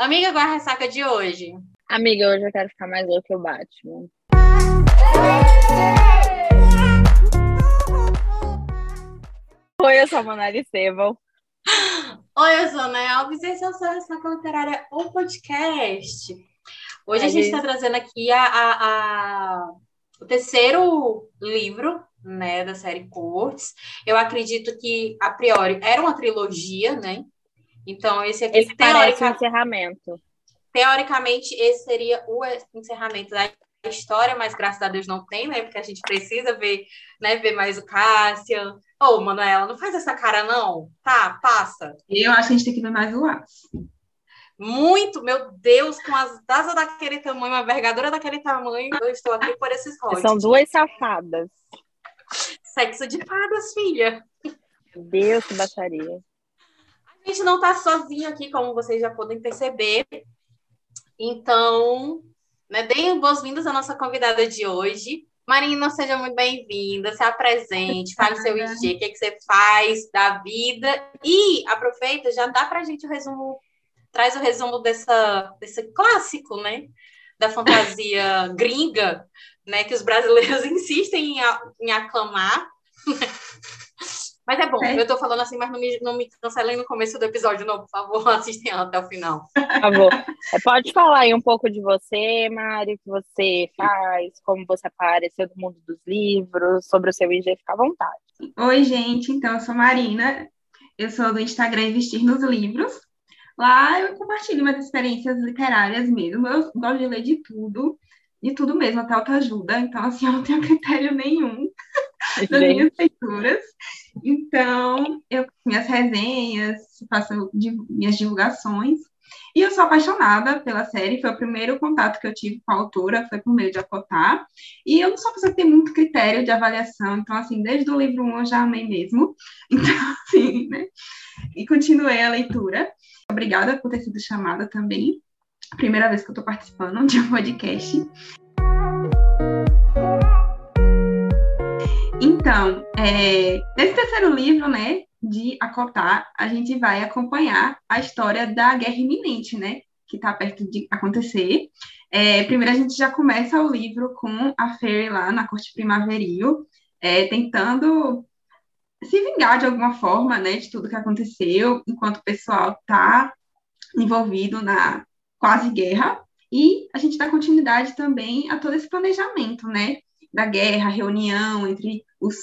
Amiga, qual é a ressaca de hoje? Amiga, hoje eu quero ficar mais louca que o Batman. Oi, eu sou a Manara Estevam. Oi, eu sou a Ana Alves e esse é o seu Ressaca Literária, o podcast. Hoje a, gente está trazendo aqui a, a, a, o terceiro livro né, da série Cortes. Eu acredito que, a priori, era uma trilogia, né? Então, esse aqui, esse teórica... um encerramento. Teoricamente, esse seria o encerramento da história, mas graças a Deus não tem, né? Porque a gente precisa ver, né, ver mais o Cassian. Ô, oh, Manuela, não faz essa cara, não. Tá, passa. Eu acho que a gente tem que ver mais o Aço. Muito, meu Deus, com as asas daquele tamanho, uma vergadura daquele tamanho, eu estou aqui por esses rolos. São duas safadas. Sexo de fadas, filha. Meu Deus, que baixaria. A gente não está sozinho aqui, como vocês já podem perceber. Então, né, deem boas-vindas à nossa convidada de hoje. Marina, seja muito bem-vinda, se apresente, fale seu IG, o que, é que você faz da vida. E aproveita, já dá para a gente o resumo, traz o resumo dessa, desse clássico, né? Da fantasia gringa, né? Que os brasileiros insistem em, em aclamar. Mas é bom, é. eu tô falando assim, mas não me, não me cancelem no começo do episódio, não, por favor, assistem até o final. Por favor. É, pode falar aí um pouco de você, Mari, o que você faz, como você apareceu no mundo dos livros, sobre o seu IG, fica à vontade. Oi, gente, então eu sou Marina, eu sou do Instagram Investir nos Livros. Lá eu compartilho minhas experiências literárias mesmo, eu gosto de ler de tudo, de tudo mesmo, até autoajuda, então assim, eu não tenho critério nenhum das minhas leituras. Então, eu minhas resenhas, faço minhas divulgações. E eu sou apaixonada pela série, foi o primeiro contato que eu tive com a autora, foi por meio de Acotar. E eu não sou pessoa que tem muito critério de avaliação, então, assim, desde o livro 1 eu já amei mesmo. Então, assim, né? E continuei a leitura. Obrigada por ter sido chamada também. Primeira vez que eu estou participando de um podcast. Então, é, nesse terceiro livro, né, de Acotar, a gente vai acompanhar a história da guerra iminente, né, que está perto de acontecer. É, primeiro, a gente já começa o livro com a Fairy lá na corte primaveril, é, tentando se vingar de alguma forma, né, de tudo que aconteceu, enquanto o pessoal está envolvido na quase guerra. E a gente dá continuidade também a todo esse planejamento, né, da guerra, reunião entre os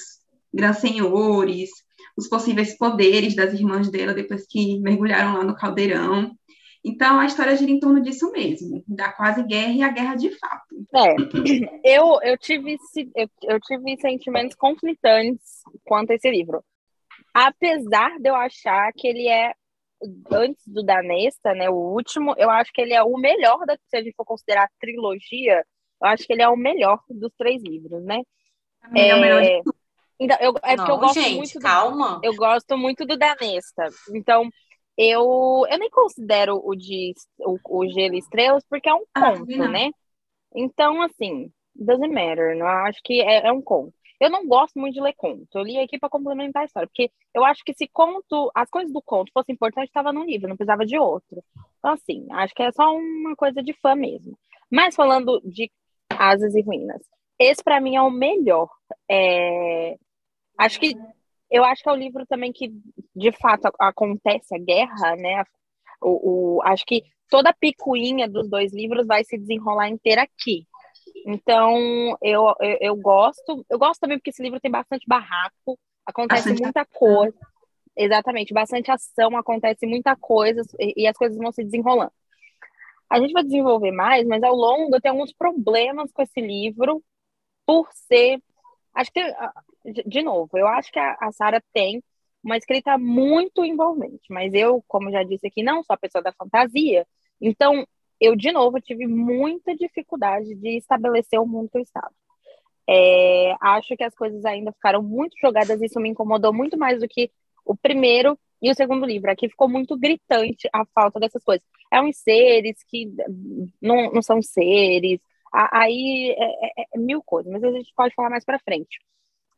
grandes senhores, os possíveis poderes das irmãs dela depois que mergulharam lá no caldeirão. Então, a história gira em torno disso mesmo, da quase guerra e a guerra de fato. É, eu, eu, tive, eu, tive sentimentos conflitantes quanto a esse livro. Apesar de eu achar que ele é, antes do Danesta, né, o último, eu acho que ele é o melhor, da, se a gente for considerar trilogia, eu acho que ele é o melhor dos três livros, né? É, é o melhor de é, tudo. Então, eu, é porque Não, eu gosto gente, muito. Calma. Do, eu gosto muito do Danesta. Então, eu, eu nem considero o de o, o Gelo e Estrelas, porque é um ah, conto, ah, né? Então, assim, doesn't matter. Não acho que é, é, um conto. Eu não gosto muito de ler conto. Eu li aqui para complementar a história, porque eu acho que se conto, as coisas do conto fossem importantes, estava no livro, não precisava de outro. Então, assim, acho que é só uma coisa de fã mesmo. Mas falando de Asas e Ruínas. Esse, para mim, é o melhor. É... Acho que eu acho que é o livro também que, de fato, acontece a guerra, né? O, o, acho que toda a picuinha dos dois livros vai se desenrolar inteira aqui. Então, eu, eu, eu, gosto. Eu gosto também porque esse livro tem bastante barraco, acontece bastante muita coisa. Exatamente, bastante ação, acontece muita coisa e, e as coisas vão se desenrolando. A gente vai desenvolver mais, mas ao longo eu tenho alguns problemas com esse livro, por ser. Acho que, ah, de novo, eu acho que a, Sara tem uma escrita muito envolvente, mas eu, como já disse aqui, não sou a pessoa da fantasia, então eu, de novo, tive muita dificuldade de estabelecer o mundo que eu estava. É, acho que as coisas ainda ficaram muito jogadas, isso me incomodou muito mais do que o primeiro e o segundo livro. Aqui ficou muito gritante a falta dessas coisas. É uns seres que não, não são seres, aí é, é, é mil coisas, mas a gente pode falar mais para frente.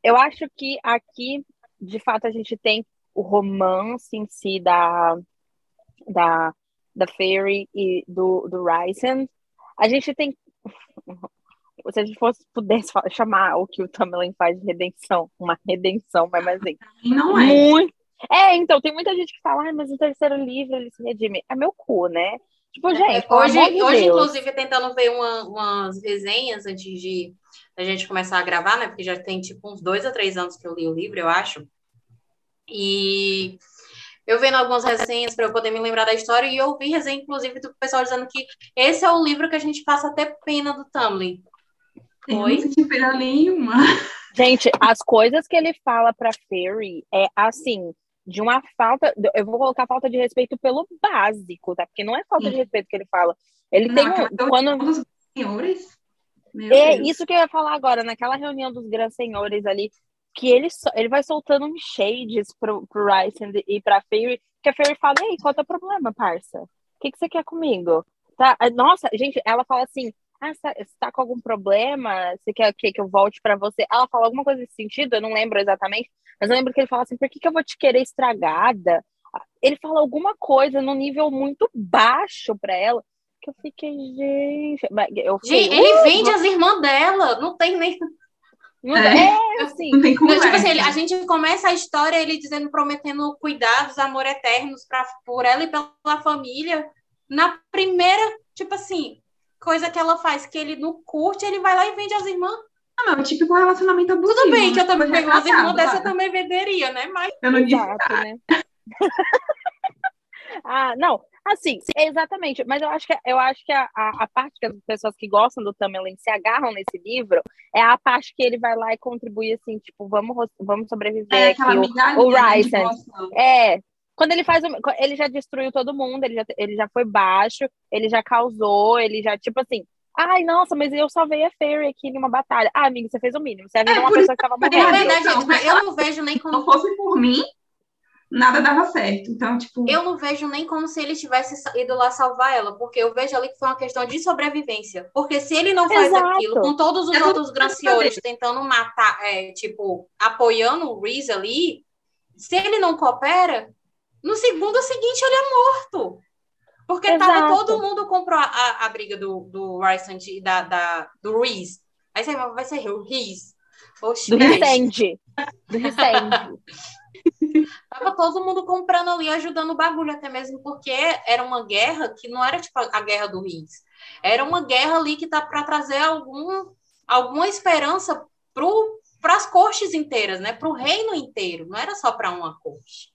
Eu acho que aqui, de fato, a gente tem o romance em si da, da, da Fairy e do, do Ryzen. A gente tem. Se a gente fosse, pudesse chamar o que o Tamlin faz de redenção, uma redenção, mas assim. Não é. Muito... É, então, tem muita gente que fala, ah, mas no terceiro livro ele se redime. É meu cu, né? Tipo, gente, hoje, de hoje Deus. inclusive, tentando ver uma, umas resenhas antes de a gente começar a gravar, né? Porque já tem tipo uns dois a três anos que eu li o livro, eu acho. E eu vendo algumas resenhas para eu poder me lembrar da história, e eu vi resenha, inclusive, do pessoal dizendo que esse é o livro que a gente passa até pena do Tumblr. Eu Foi? não senti pena nenhuma. Gente, as coisas que ele fala pra Fairy é assim, de uma falta. Eu vou colocar falta de respeito pelo básico, tá? Porque não é falta de Sim. respeito que ele fala. Ele Não, tem um. Quando, dos senhores. Meu é Deus. isso que eu ia falar agora, naquela reunião dos grandes senhores ali, que ele, ele vai soltando uns shades pro, pro Rice e pra Fairy, que a Fairy fala, ei, qual é o teu problema, parça? O que, que você quer comigo? Tá? ah, Nossa, gente, ela fala assim, ah, você tá, com algum problema? Você quer que, que eu volte pra você? Ela fala alguma coisa nesse sentido, eu não lembro exatamente, mas eu lembro que ele fala assim, por que, que eu vou te querer estragada? Ele fala alguma coisa num nível muito baixo pra ela, que eu fiquei, gente... Eu fiquei, Gente, ele "Uh, vende as irmãs dela, não tem nem. não É. é assim... Não tem como. Tipo assim, ele- a gente começa a história ele dizendo, prometendo cuidados, amor eternos pra, por ela e pela família. Na primeira, tipo assim, coisa que ela faz, que ele não curte, ele vai lá e vende as irmãs. Ah, não, é o típico relacionamento abusivo. Tudo bem que eu né? também pego umas irmãs dessa, eu também venderia, né? Mas Eu não disse Exato, né? ah, não, assim, exatamente, mas eu acho que, eu acho que a, a, a parte que as pessoas que gostam do Tamerlane se agarram nesse livro é a parte que ele vai lá e contribui assim, tipo, vamos, vamos sobreviver É aqui. aquela o- o Ryzen. É, quando ele faz, o- ele já destruiu todo mundo, ele já, ele já foi baixo, ele já causou, ele já, tipo assim, ai, nossa, mas eu salvei a Fairy aqui numa batalha. Ah, amigo, você fez o mínimo, você avisou É, uma por pessoa que tava eu morrendo. verdade, não, tipo, eu não vejo nem Se como não fosse por mim, nada dava certo. Então, tipo, eu não vejo nem como se ele tivesse ido lá salvar ela, porque eu vejo ali que foi uma questão de sobrevivência. Porque se ele não faz Exato. aquilo, com todos os É tudo outros granciores tentando matar, é, tipo, apoiando o Reese ali, se ele não coopera, no segundo seguinte ele é morto. Porque tava todo mundo comprou a, a, a briga do, do Rysant e da, da, do Reese. Aí você vai ser o Reese. Oxi, Do peraí. Resende. Do Resende. Tava todo mundo comprando ali, ajudando o bagulho, até mesmo porque era uma guerra que não era tipo a guerra do Riggs. Era uma guerra ali que tá para trazer algum, alguma esperança para as cortes inteiras, né? Para o reino inteiro, não era só para uma corte.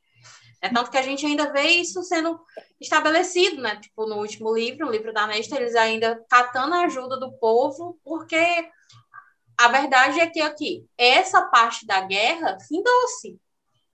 É tanto que a gente ainda vê isso sendo estabelecido, né? Tipo, no último livro, o livro da Nesta, eles ainda catando a ajuda do povo, porque a verdade é que aqui, essa parte da guerra findou-se.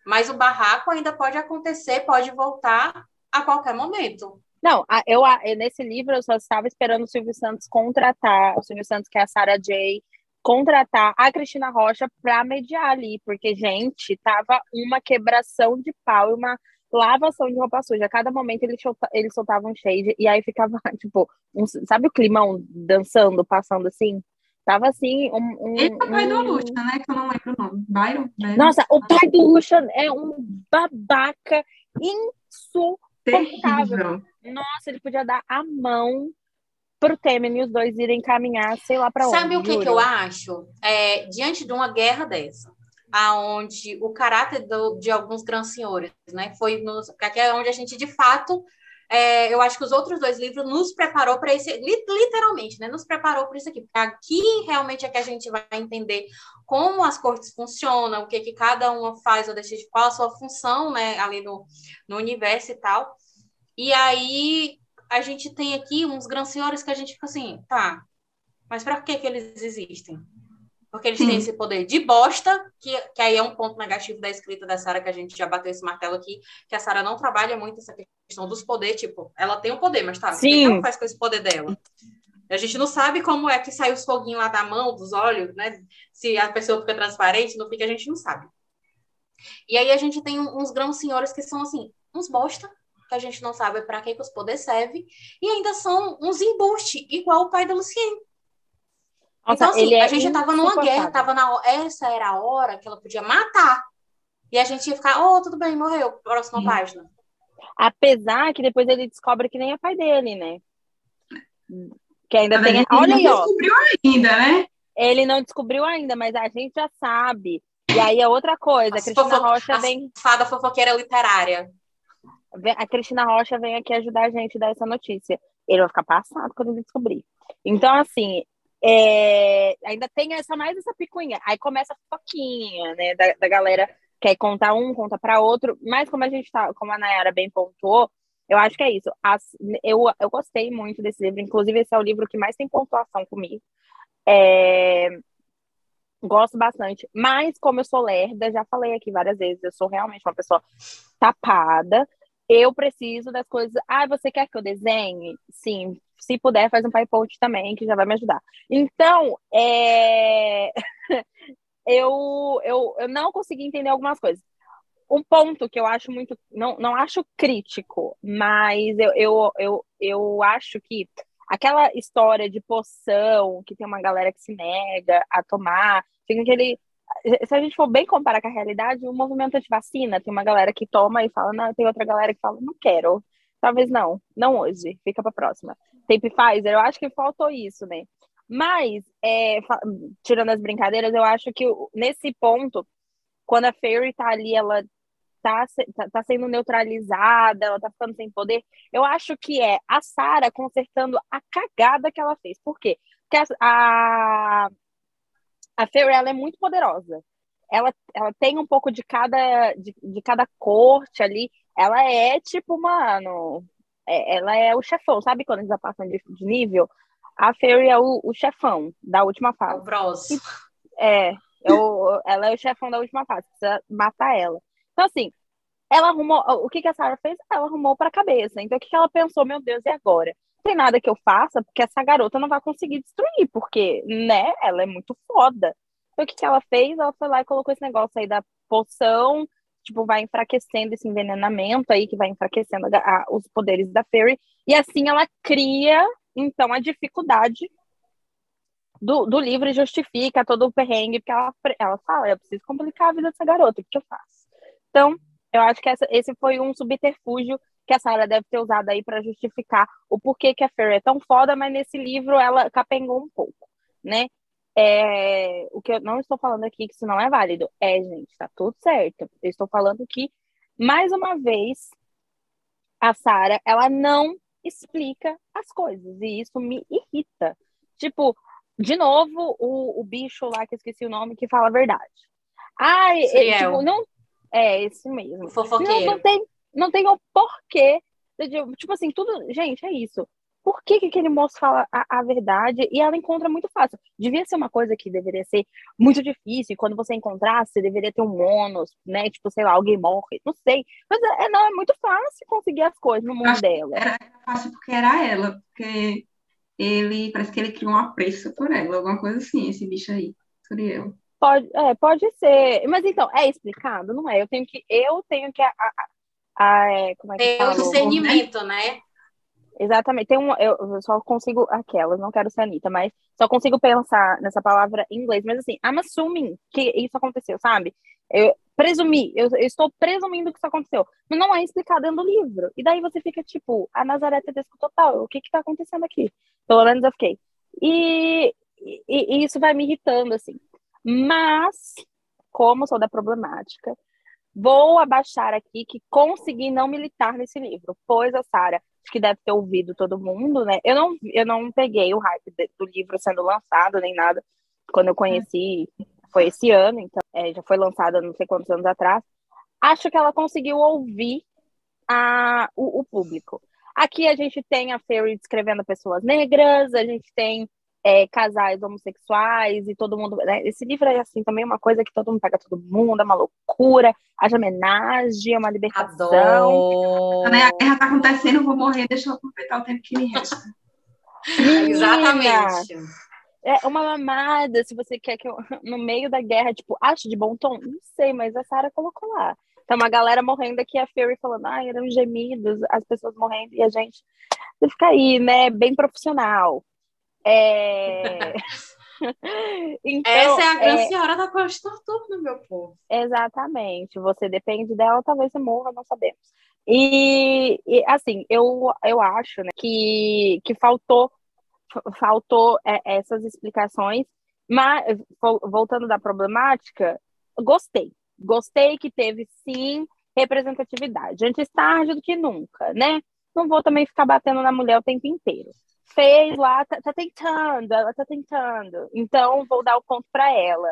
Mas o barraco ainda pode acontecer, pode voltar a qualquer momento. Não, eu, nesse livro eu só estava esperando o Silvio Santos contratar, o Silvio Santos, que é a Sarah J., contratar a Cristina Rocha para mediar ali, porque, gente, tava uma quebração de pau e uma lavação de roupa suja. A cada momento ele, solta- ele soltava um shade e aí ficava, tipo, um- sabe o climão dançando, passando assim? Tava assim, um. um- ele é o pai do um- Lucha, né? Que eu não lembro o nome. Byron? Byron? Nossa, o pai do Lucian é um babaca insuportável. terrível. Nossa, ele podia dar a mão pro Temer e os dois irem caminhar, sei lá pra onde. Sabe o que, que eu acho? É, diante de uma guerra dessa, aonde o caráter do- de alguns grandes senhores, né, foi nos, aqui é onde a gente de fato, é, eu acho que os outros dois livros nos preparou para esse, li- literalmente, né, nos preparou para isso aqui, porque aqui realmente é que a gente vai entender como as cortes funcionam, o que que cada uma faz ou deixa de qual a sua função, né, ali no, no universo e tal. E aí a gente tem aqui uns grandes senhores que a gente fica assim, tá, mas para que, que eles existem? Porque eles Sim. têm esse poder de bosta, que, que aí é um ponto negativo da escrita da Sara, que a gente já bateu esse martelo aqui, que a Sara não trabalha muito essa questão dos poderes, tipo, ela tem o poder, mas tá, o que Sim. ela faz com esse poder dela? A gente não sabe como é que sai os foguinhos lá da mão, dos olhos, né? Se a pessoa fica transparente, não fica, a gente não sabe. E aí a gente tem um- uns grãos senhores que são assim, uns bosta, que a gente não sabe para que, que os poderes servem, e ainda são uns embuste, igual o pai da Luciene. Nossa, então, assim, é a gente tava numa guerra, tava na essa era a hora que ela podia matar. E a gente ia ficar, oh, tudo bem, morreu, próxima Sim. página. Apesar que depois ele descobre que nem é pai dele, né? Que ainda tem. Olha aí, ó. descobriu ainda, né? Ele não descobriu ainda, mas a gente já sabe. E aí é outra coisa. A Cristina fofo... Rocha vem. Fada fofoqueira literária. A Cristina Rocha vem aqui ajudar a gente a dar essa notícia. Ele vai ficar passado quando ele descobrir. Então, assim, é... ainda tem essa mais essa picuinha. Aí começa a fofoquinha, né? Da, da galera quer contar um, conta para outro. Mas como a gente tá, como a Nayara bem pontuou, eu acho que é isso. As, eu, eu gostei muito desse livro. Inclusive, esse é o livro que mais tem pontuação comigo. É... Gosto bastante. Mas, como eu sou lerda, já falei aqui várias vezes, eu sou realmente uma pessoa tapada. Eu preciso das coisas. Ah, você quer que eu desenhe? Sim. Se puder, faz um PyPoint também, que já vai me ajudar. Então, é... eu, eu, eu não consegui entender algumas coisas. Um ponto que eu acho muito. Não, não acho crítico, mas eu, eu, eu, eu acho que aquela história de poção, que tem uma galera que se nega a tomar, fica aquele. Se a gente for bem comparar com a realidade, o movimento anti-vacina, tem uma galera que toma e fala, não, tem outra galera que fala, não quero. Talvez não, não hoje, fica pra próxima. Tape Pfizer, eu acho que faltou isso, né? Mas, é, tirando as brincadeiras, eu acho que nesse ponto, quando a Fairy tá ali, ela tá, tá, tá sendo neutralizada, ela tá ficando sem poder, eu acho que é a Sarah consertando a cagada que ela fez. Por quê? Porque a, a, a Fairy, ela é muito poderosa. Ela, ela tem um pouco de cada, de, de cada corte ali. Ela é tipo, mano, é, ela é o chefão, sabe quando eles já passam de, de nível? A Fairy é o, o chefão da última fase. O Bros. É, é o, ela é o chefão da última fase, precisa matar ela. Então, assim, ela arrumou. O que, que a Sarah fez? Ela arrumou para a cabeça. Então, o que, que ela pensou? Meu Deus, e agora? Tem nada que eu faça, porque essa garota não vai conseguir destruir, porque, né, ela é muito foda. Então, o que, que ela fez? Ela foi lá e colocou esse negócio aí da poção, tipo, vai enfraquecendo esse envenenamento aí, que vai enfraquecendo a, a, os poderes da Fairy. E assim ela cria então, a dificuldade do, do livro justifica todo o perrengue, porque ela, ela fala, eu preciso complicar a vida dessa garota, o que eu faço? Então, eu acho que essa, esse foi um subterfúgio que a Sarah deve ter usado aí para justificar o porquê que a Fairy é tão foda, mas nesse livro ela capengou um pouco, né? É, o que eu não estou falando aqui que isso não é válido. É, gente, tá tudo certo. Eu estou falando que, mais uma vez, a Sarah, ela não explica as coisas. E isso me irrita. Tipo, de novo, o, o bicho lá, que eu esqueci o nome, que fala a verdade. Ai, ele, tipo, não. É, esse mesmo. Fofoqueiro. Não, não, tem, não tem o porquê. Tipo assim, tudo. Gente, é isso por que, que aquele moço fala a, a, verdade e ela encontra muito fácil. Devia ser uma coisa que deveria ser muito difícil, e quando você encontrasse, você deveria ter um ônus, né? Tipo, sei lá, alguém morre, não sei. Mas é, não, é muito fácil conseguir as coisas no mundo dela. Era fácil porque era ela, porque ele, parece que ele criou um apreço por ela, alguma coisa assim, esse bicho aí, Suriel. Pode, é, pode ser. Mas então, é explicado? Não é? Eu tenho que, eu tenho que a, a, a, é, como é que Tem o discernimento, né? Exatamente. Tem um, eu, só consigo aquela, não quero ser Anitta, mas só consigo pensar nessa palavra em inglês. Mas assim, I'm assuming que isso aconteceu, sabe? Eu presumi, eu, eu, estou presumindo que isso aconteceu. Mas não é explicado dentro do livro. E daí você fica tipo, a Nazaré Tedesco total, o que que tá acontecendo aqui? Pelo menos eu fiquei. E, e, e isso vai me irritando, assim. Mas, como sou da problemática, vou abaixar aqui que consegui não militar nesse livro, pois a Sara que deve ter ouvido todo mundo, né? Eu não, eu não peguei o hype do livro sendo lançado, nem nada. Quando eu conheci, foi esse ano, então é, já foi lançada não sei quantos anos atrás. Acho que ela conseguiu ouvir a, o, o público. Aqui a gente tem a Fairy descrevendo pessoas negras, a gente tem é, casais homossexuais e todo mundo. Né? Esse livro é assim também uma coisa que todo mundo pega todo mundo, é uma loucura, haja homenagem, é uma libertação. Adoro. A guerra tá acontecendo, eu vou morrer, deixa eu aproveitar o tempo que me resta. Exatamente. É uma mamada, se você quer que eu, no meio da guerra, tipo, acho de bom tom? Não sei, mas a Sarah colocou lá. Então, uma galera morrendo aqui, a Fury falando, ai, eram gemidos, as pessoas morrendo, e a gente fica aí, né, bem profissional. É... então, Essa é a grande é... senhora da Costa Torturna, meu povo. Exatamente. Você depende dela, talvez você morra, não sabemos. E, e, assim, eu, eu acho né, que, que faltou, faltou é, essas explicações, mas voltando da problemática, gostei. Gostei que teve sim representatividade. Antes tarde do que nunca, né? Não vou também ficar batendo na mulher o tempo inteiro. Fez lá, tá, tá tentando, ela tá tentando. Então, vou dar o ponto para ela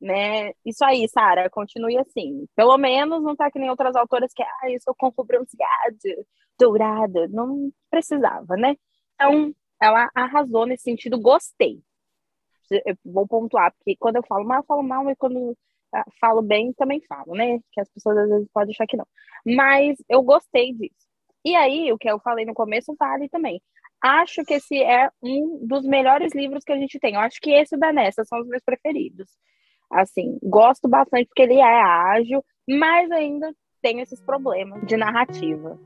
né? Isso aí, Sara, continue assim. Pelo menos não tá que nem outras autoras que, ah, eu sou com bronzeado, dourada. Não precisava, né? Então, ela arrasou nesse sentido, gostei. Eu vou pontuar, porque quando eu falo mal, eu falo mal, e quando falo bem, também falo, né? Que as pessoas às vezes podem achar que não. Mas eu gostei disso. E aí, o que eu falei no começo vale também. Acho que esse é um dos melhores livros que a gente tem. Eu acho que esse da Nessa são os meus preferidos. Assim, gosto bastante porque ele é ágil, mas ainda tem esses problemas de narrativa.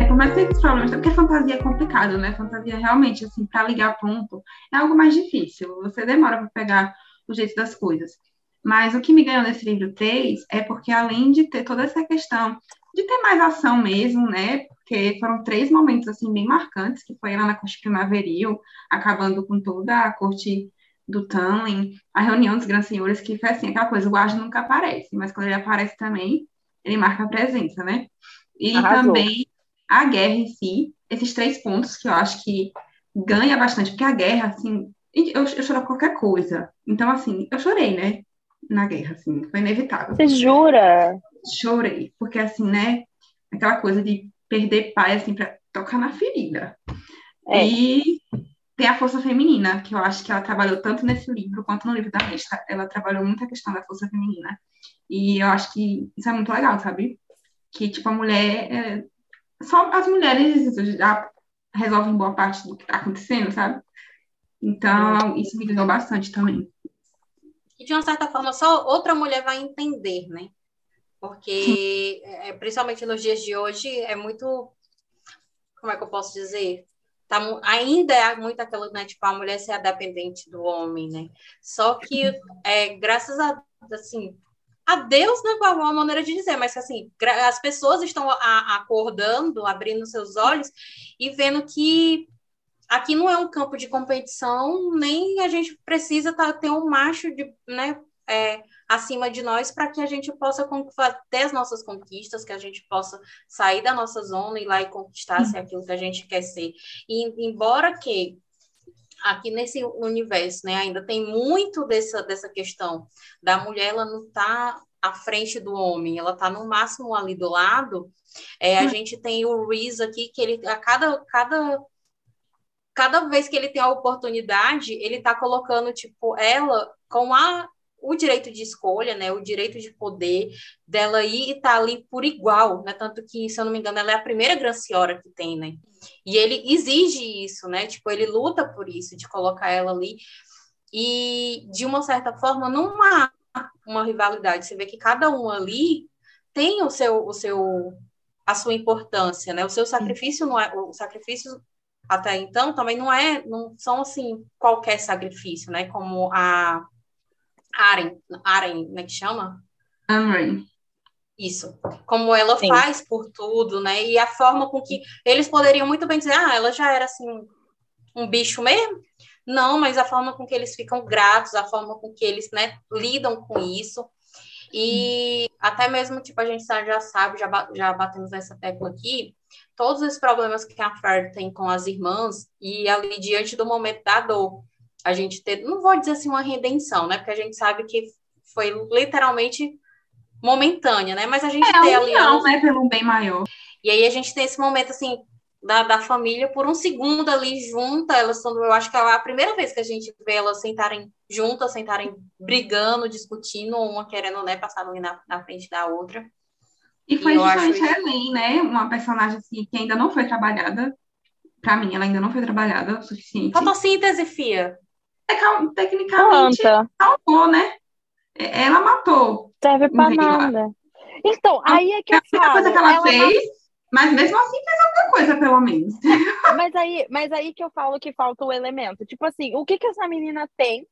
É, mais que tenha esses problemas, porque fantasia é complicado, né? Fantasia realmente, assim, para ligar ponto, é algo mais difícil. Você demora para pegar o jeito das coisas. Mas o que me ganhou nesse livro 3 é porque, além de ter toda essa questão de ter mais ação mesmo, né? Porque foram três momentos, assim, bem marcantes, que foi lá na corte primaveril, acabando com toda a corte do Tanlin, a reunião dos grandes senhores, que foi assim, aquela coisa, o Guarda nunca aparece, mas quando ele aparece também, ele marca a presença, né? E Arrasou. também a guerra em si, esses três pontos que eu acho que ganha bastante, porque a guerra, assim, eu, eu choro qualquer coisa. Então, assim, eu chorei, né? Na guerra, assim, foi inevitável. Você jura? Chorei, porque assim, né? Aquela coisa de perder pai, assim, pra tocar na ferida. É. E tem a força feminina, que eu acho que ela trabalhou tanto nesse livro quanto no livro da Nesta. Ela trabalhou muito a questão da força feminina. E eu acho que isso é muito legal, sabe? Que, tipo, a mulher. É... Só as mulheres já resolvem boa parte do que está acontecendo, sabe? Então, isso me ganhou bastante também. E de uma certa forma, só outra mulher vai entender, né? Porque, é, principalmente nos dias de hoje, é muito. Como é que eu posso dizer? tá, ainda é muito aquilo, né, tipo, a mulher ser dependente do homem, né? Só que, é, graças a, assim, a Deus, né, com uma maneira de dizer, mas assim, as pessoas estão acordando, abrindo seus olhos e vendo que aqui não é um campo de competição, nem a gente precisa tá, ter um macho de, né, é, acima de nós para que a gente possa ter as nossas conquistas, que a gente possa sair da nossa zona e lá e conquistar se é aquilo que a gente quer ser. E embora que aqui nesse universo, né, ainda tem muito dessa, dessa questão da mulher, ela não está à frente do homem, ela está no máximo ali do lado. É, a hum. gente tem o Reese aqui, que ele a cada, cada cada vez que ele tem a oportunidade, ele está colocando, tipo, ela com a o direito de escolha, né, o direito de poder dela ir e estar tá ali por igual, né, tanto que, se eu não me engano, ela é a primeira Gran Senhora que tem, né, e ele exige isso, né, tipo, ele luta por isso, de colocar ela ali, e, de uma certa forma, não há uma rivalidade, você vê que cada um ali tem o seu, o seu, a sua importância, né, o seu sacrifício não é, o sacrifício até então também não é, não são assim qualquer sacrifício, né? Como a Aren, Aren, né, que chama? Amren. Isso. Como ela Sim. faz por tudo, né? E a forma com que eles poderiam muito bem dizer, ah, ela já era assim um bicho mesmo. Não, mas a forma com que eles ficam gratos, a forma com que eles, né, lidam com isso. E até mesmo, tipo, a gente já sabe, já, já batemos nessa tecla aqui, todos os problemas que a Fer tem com as irmãs e ali diante do momento da dor a gente ter, não vou dizer assim uma redenção, né? Porque a gente sabe que foi literalmente momentânea, né? Mas a gente é, tem ali. Não, né? Pelo bem maior. E aí a gente tem esse momento assim da, da família por um segundo ali junta, elas são, eu acho que é a primeira vez que a gente vê elas sentarem juntas, sentarem brigando, discutindo, uma querendo, né, passar ali na, na frente da outra. E foi e justamente a Helen, né, uma personagem assim, que ainda não foi trabalhada, para mim ela ainda não foi trabalhada o suficiente. Fotossíntese, Fia tecnicamente salvou, né? É, ela matou. Serve pra nada. Então, aí é que eu falo. A coisa que ela, ela fez, mas mesmo assim fez alguma coisa, pelo menos. Mas aí, mas aí que eu falo que falta o elemento. Tipo assim, o que que essa menina tem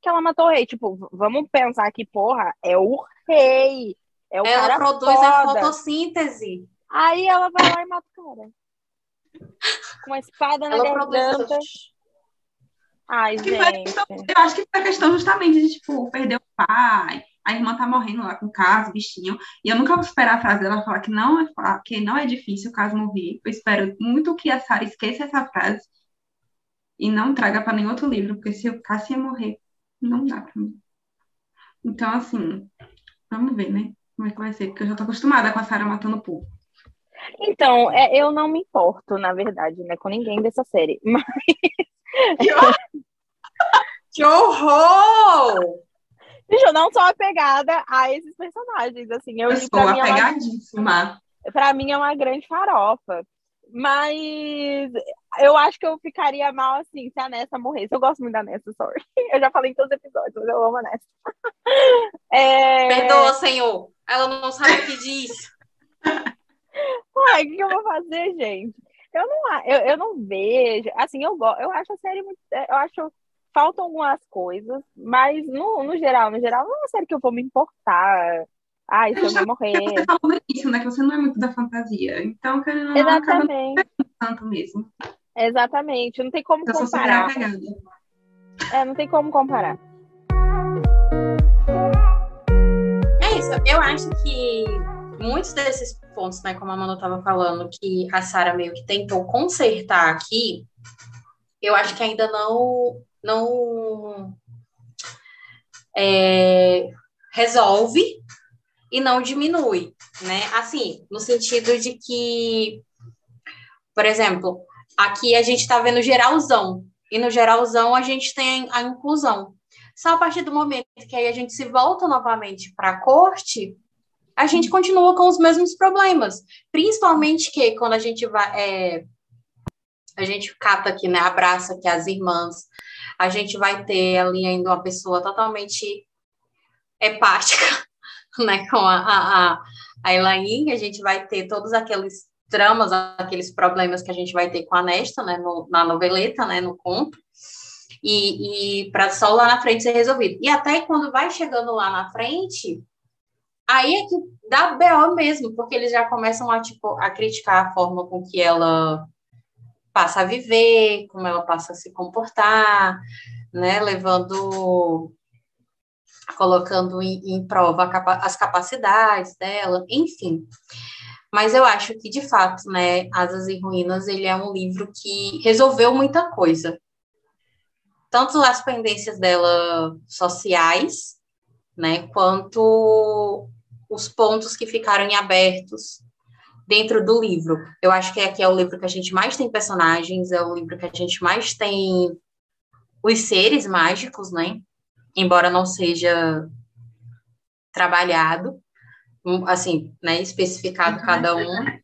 que ela matou o rei? Tipo, vamos pensar que, porra, é o rei. É o ela cara produz foda. a fotossíntese. Aí ela vai lá e mata o cara. Com uma espada na Ela produz. Ai, Que gente. eu acho que foi a questão justamente de, tipo, perder o pai, a irmã tá morrendo lá com o caso, bichinho. E eu nunca vou esperar a frase dela falar que não é, que não é difícil o caso morrer. Eu espero muito que a Sarah esqueça essa frase e não traga para nenhum outro livro, porque se o Cassie morrer, não dá pra mim. Então, assim, vamos ver, né? Como é que vai ser, porque eu já tô acostumada com a Sarah matando o povo. Então, é, eu não me importo, na verdade, né, com ninguém dessa série. Mas Que horror! Gente, eu não sou apegada a esses personagens, assim. Eu, Eu sou mim é uma, apegadíssima. pra mim é uma grande farofa. Mas eu acho que eu ficaria mal, assim, se a Nessa morresse. Eu gosto muito da Nessa, sorry. Eu já falei em todos os episódios, mas eu amo a Nessa. É... Perdoa, Senhor. Ela não sabe o que diz. Ai, o que eu vou fazer, gente? Eu não, eu, eu não vejo. Assim, eu, eu acho a série muito. Eu acho. Faltam algumas coisas, mas no, no geral, no geral, não é uma série que eu vou me importar. Ai, se eu vou morrer. Você falou no início, né? Que você não é muito da fantasia. Então, querendo ou não, Exatamente. tanto mesmo. Exatamente. Não tem como Eu super comparar. apegada. É, não tem como comparar. É isso. Eu acho que muitos desses pontos, né, como a Manu estava falando, que a Sarah meio que tentou consertar aqui, eu acho que ainda não não é, resolve e não diminui, né? Assim, no sentido de que, por exemplo, aqui a gente está vendo geralzão, e no geralzão a gente tem a inclusão. Só a partir do momento que aí a gente se volta novamente para a corte, a gente continua com os mesmos problemas. Principalmente que quando a gente vai. é, a gente cata aqui, né? Abraça aqui as irmãs. A gente vai ter ali ainda uma pessoa totalmente hepática, né? Com a, a, a, Elaine, a gente vai ter todos aqueles dramas, aqueles problemas que a gente vai ter com a Nesta, né? No, na noveleta, né? No conto e, e para só lá na frente ser resolvido. E até quando vai chegando lá na frente, aí é que dá BO mesmo, porque eles já começam a, tipo, a criticar a forma com que ela passa a viver, como ela passa a se comportar, né, levando, colocando em, em prova capa as capacidades dela, enfim. Mas eu acho que, de fato, né, Asas e Ruínas, ele é um livro que resolveu muita coisa tanto as pendências dela sociais, né, quanto os pontos que ficaram em abertos dentro do livro. Eu acho que aqui é o livro que a gente mais tem personagens, é o livro que a gente mais tem os seres mágicos, né? Embora não seja trabalhado, assim, né, especificado cada um.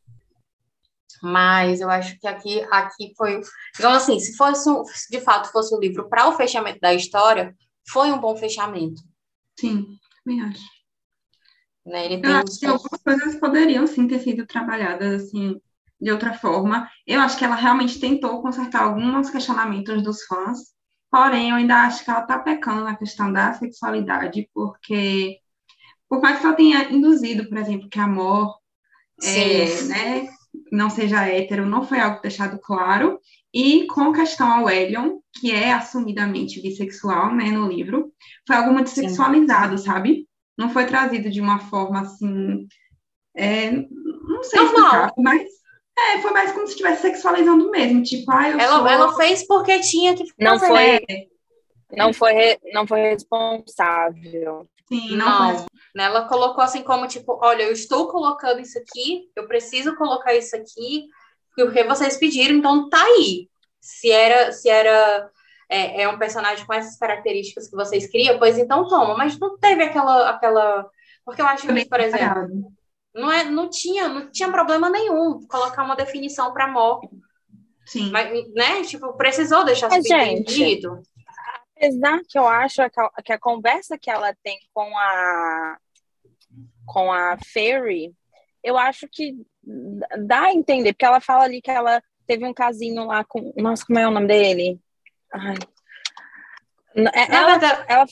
Mas eu acho que aqui, aqui foi. Digamos assim, se fosse um, se de fato fosse um livro para o fechamento da história, foi um bom fechamento. Sim, também acho. Né? Ele Eu tem acho uns que algumas coisas poderiam sim ter sido trabalhadas assim de outra forma. Eu acho que ela realmente tentou consertar alguns questionamentos dos fãs, porém eu ainda acho que ela está pecando na questão da sexualidade, porque por mais que ela tenha induzido, por exemplo, que amor é, né, não seja hétero, não foi algo deixado claro. E com questão ao Elion, que é assumidamente bissexual, né, no livro, foi algo muito Sim. sexualizado, sabe? Não foi trazido de uma forma assim. é, não sei Normal. explicar, mas é, foi mais como se estivesse sexualizando mesmo. Tipo, ah, eu Ela, sou. ela fez porque tinha que Não fazer. foi, É, não foi, não foi responsável. sim, não, Não, foi? Ela colocou assim como tipo, olha, eu estou colocando isso aqui, eu preciso colocar isso aqui, porque vocês pediram, então tá aí. Se era, se era é, é um personagem com essas características que vocês criam, pois então toma. Mas não teve aquela, aquela, porque eu acho que, por exemplo, não é, não tinha, não tinha problema nenhum colocar uma definição para morte, Sim. mas, né? Tipo, precisou deixar Mas, subentendido. Apesar que eu acho que a, que a conversa que ela tem com a com a Fairy, eu acho que dá a entender, porque ela fala ali que ela teve um casinho lá com. Nossa, como é o nome dele? Ai. É, ela, verdade, ela,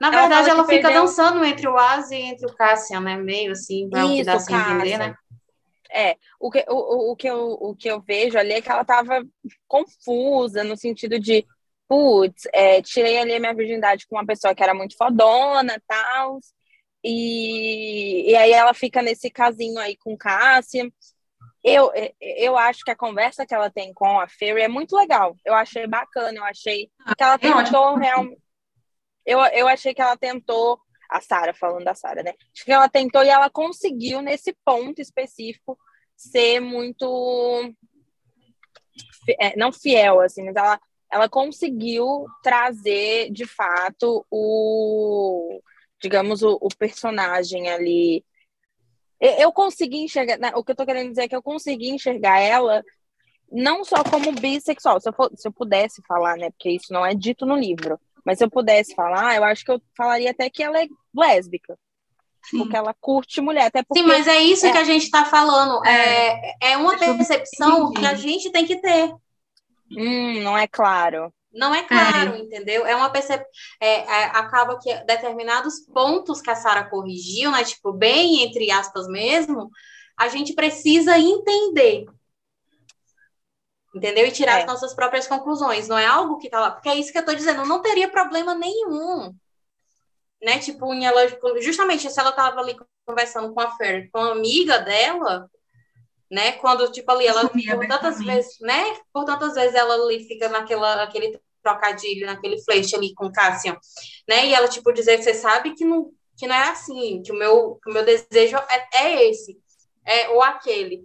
na verdade, ela, ela fica perdeu... dançando entre o Asi e entre o Cassian, né? Meio assim, é o que dá assim entender, né? É, o que, o, o, que eu, o que eu vejo ali é que ela tava confusa, no sentido de, putz, é, tirei ali a minha virgindade com uma pessoa que era muito fodona e tal, e, e aí ela fica nesse casinho aí com Cássia. Eu, eu acho que a conversa que ela tem com a Fairy é muito legal. Eu achei bacana, eu achei que ela tentou realmente. Eu, eu achei que ela tentou, a Sara, falando da Sara, né? Acho que ela tentou e ela conseguiu, nesse ponto específico, ser muito. É, não fiel, assim, mas ela, ela conseguiu trazer, de fato, o. Digamos, o, o personagem ali eu consegui enxergar, né, o que eu tô querendo dizer é que eu consegui enxergar ela não só como bissexual, se eu, for, se eu pudesse falar, né, porque isso não é dito no livro, mas se eu pudesse falar, eu acho que eu falaria até que ela é lésbica. Sim. Porque ela curte mulher. Até porque Sim, mas é isso é... que a gente está falando. É, é uma percepção que a gente tem que ter. Hum, não é claro. Não é claro, é. entendeu? É uma percepção. É, é, acaba que determinados pontos que a Sara corrigiu, né? Tipo, bem entre aspas mesmo, a gente precisa entender. Entendeu? E tirar as é. nossas próprias conclusões. Não é algo que tá lá. Porque é isso que eu tô dizendo. Não teria problema nenhum. Né? Tipo, ela, justamente se ela tava ali conversando com a Fer, com a amiga dela, né? Quando, tipo, ali, ela, por tantas vezes, né? Por tantas vezes ela ali fica naquela, aquele trocadilho, naquele flash ali com Cassian, né? E ela, tipo, dizer que você sabe que não, que não é assim, que o meu, que o meu desejo é, é esse, é, ou aquele.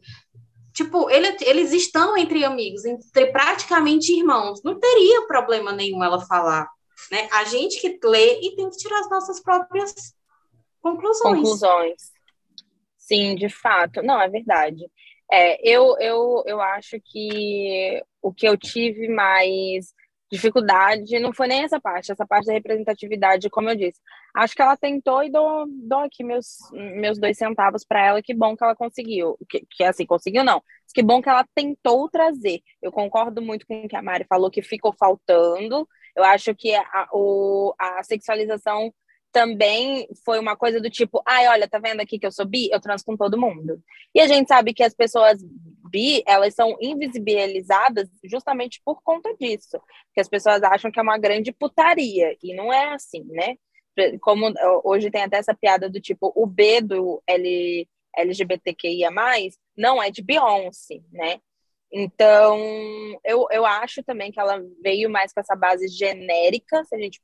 Tipo, ele, eles estão entre amigos, entre praticamente irmãos. Não teria problema nenhum ela falar, né? A gente que lê e tem que tirar as nossas próprias conclusões. Conclusões. Sim, de fato. Não, é verdade. É, eu, eu, eu acho que o que eu tive mais dificuldade não foi nem essa parte, essa parte da representatividade, como eu disse. Acho que ela tentou e dou, dou aqui meus, meus dois centavos para ela, que bom que ela conseguiu. Que, que assim, conseguiu não. Que bom que ela tentou trazer. Eu concordo muito com o que a Mari falou, que ficou faltando. Eu acho que a, o, a sexualização também foi uma coisa do tipo, ai, olha, tá vendo aqui que eu sou bi? Eu transo com todo mundo. E a gente sabe que as pessoas bi, elas são invisibilizadas justamente por conta disso. Que as pessoas acham que é uma grande putaria. E não é assim, né? Como hoje tem até essa piada do tipo, o B do L, LGBTQIA, não é de Beyoncé, né? Então, eu, eu acho também que ela veio mais com essa base genérica, se a gente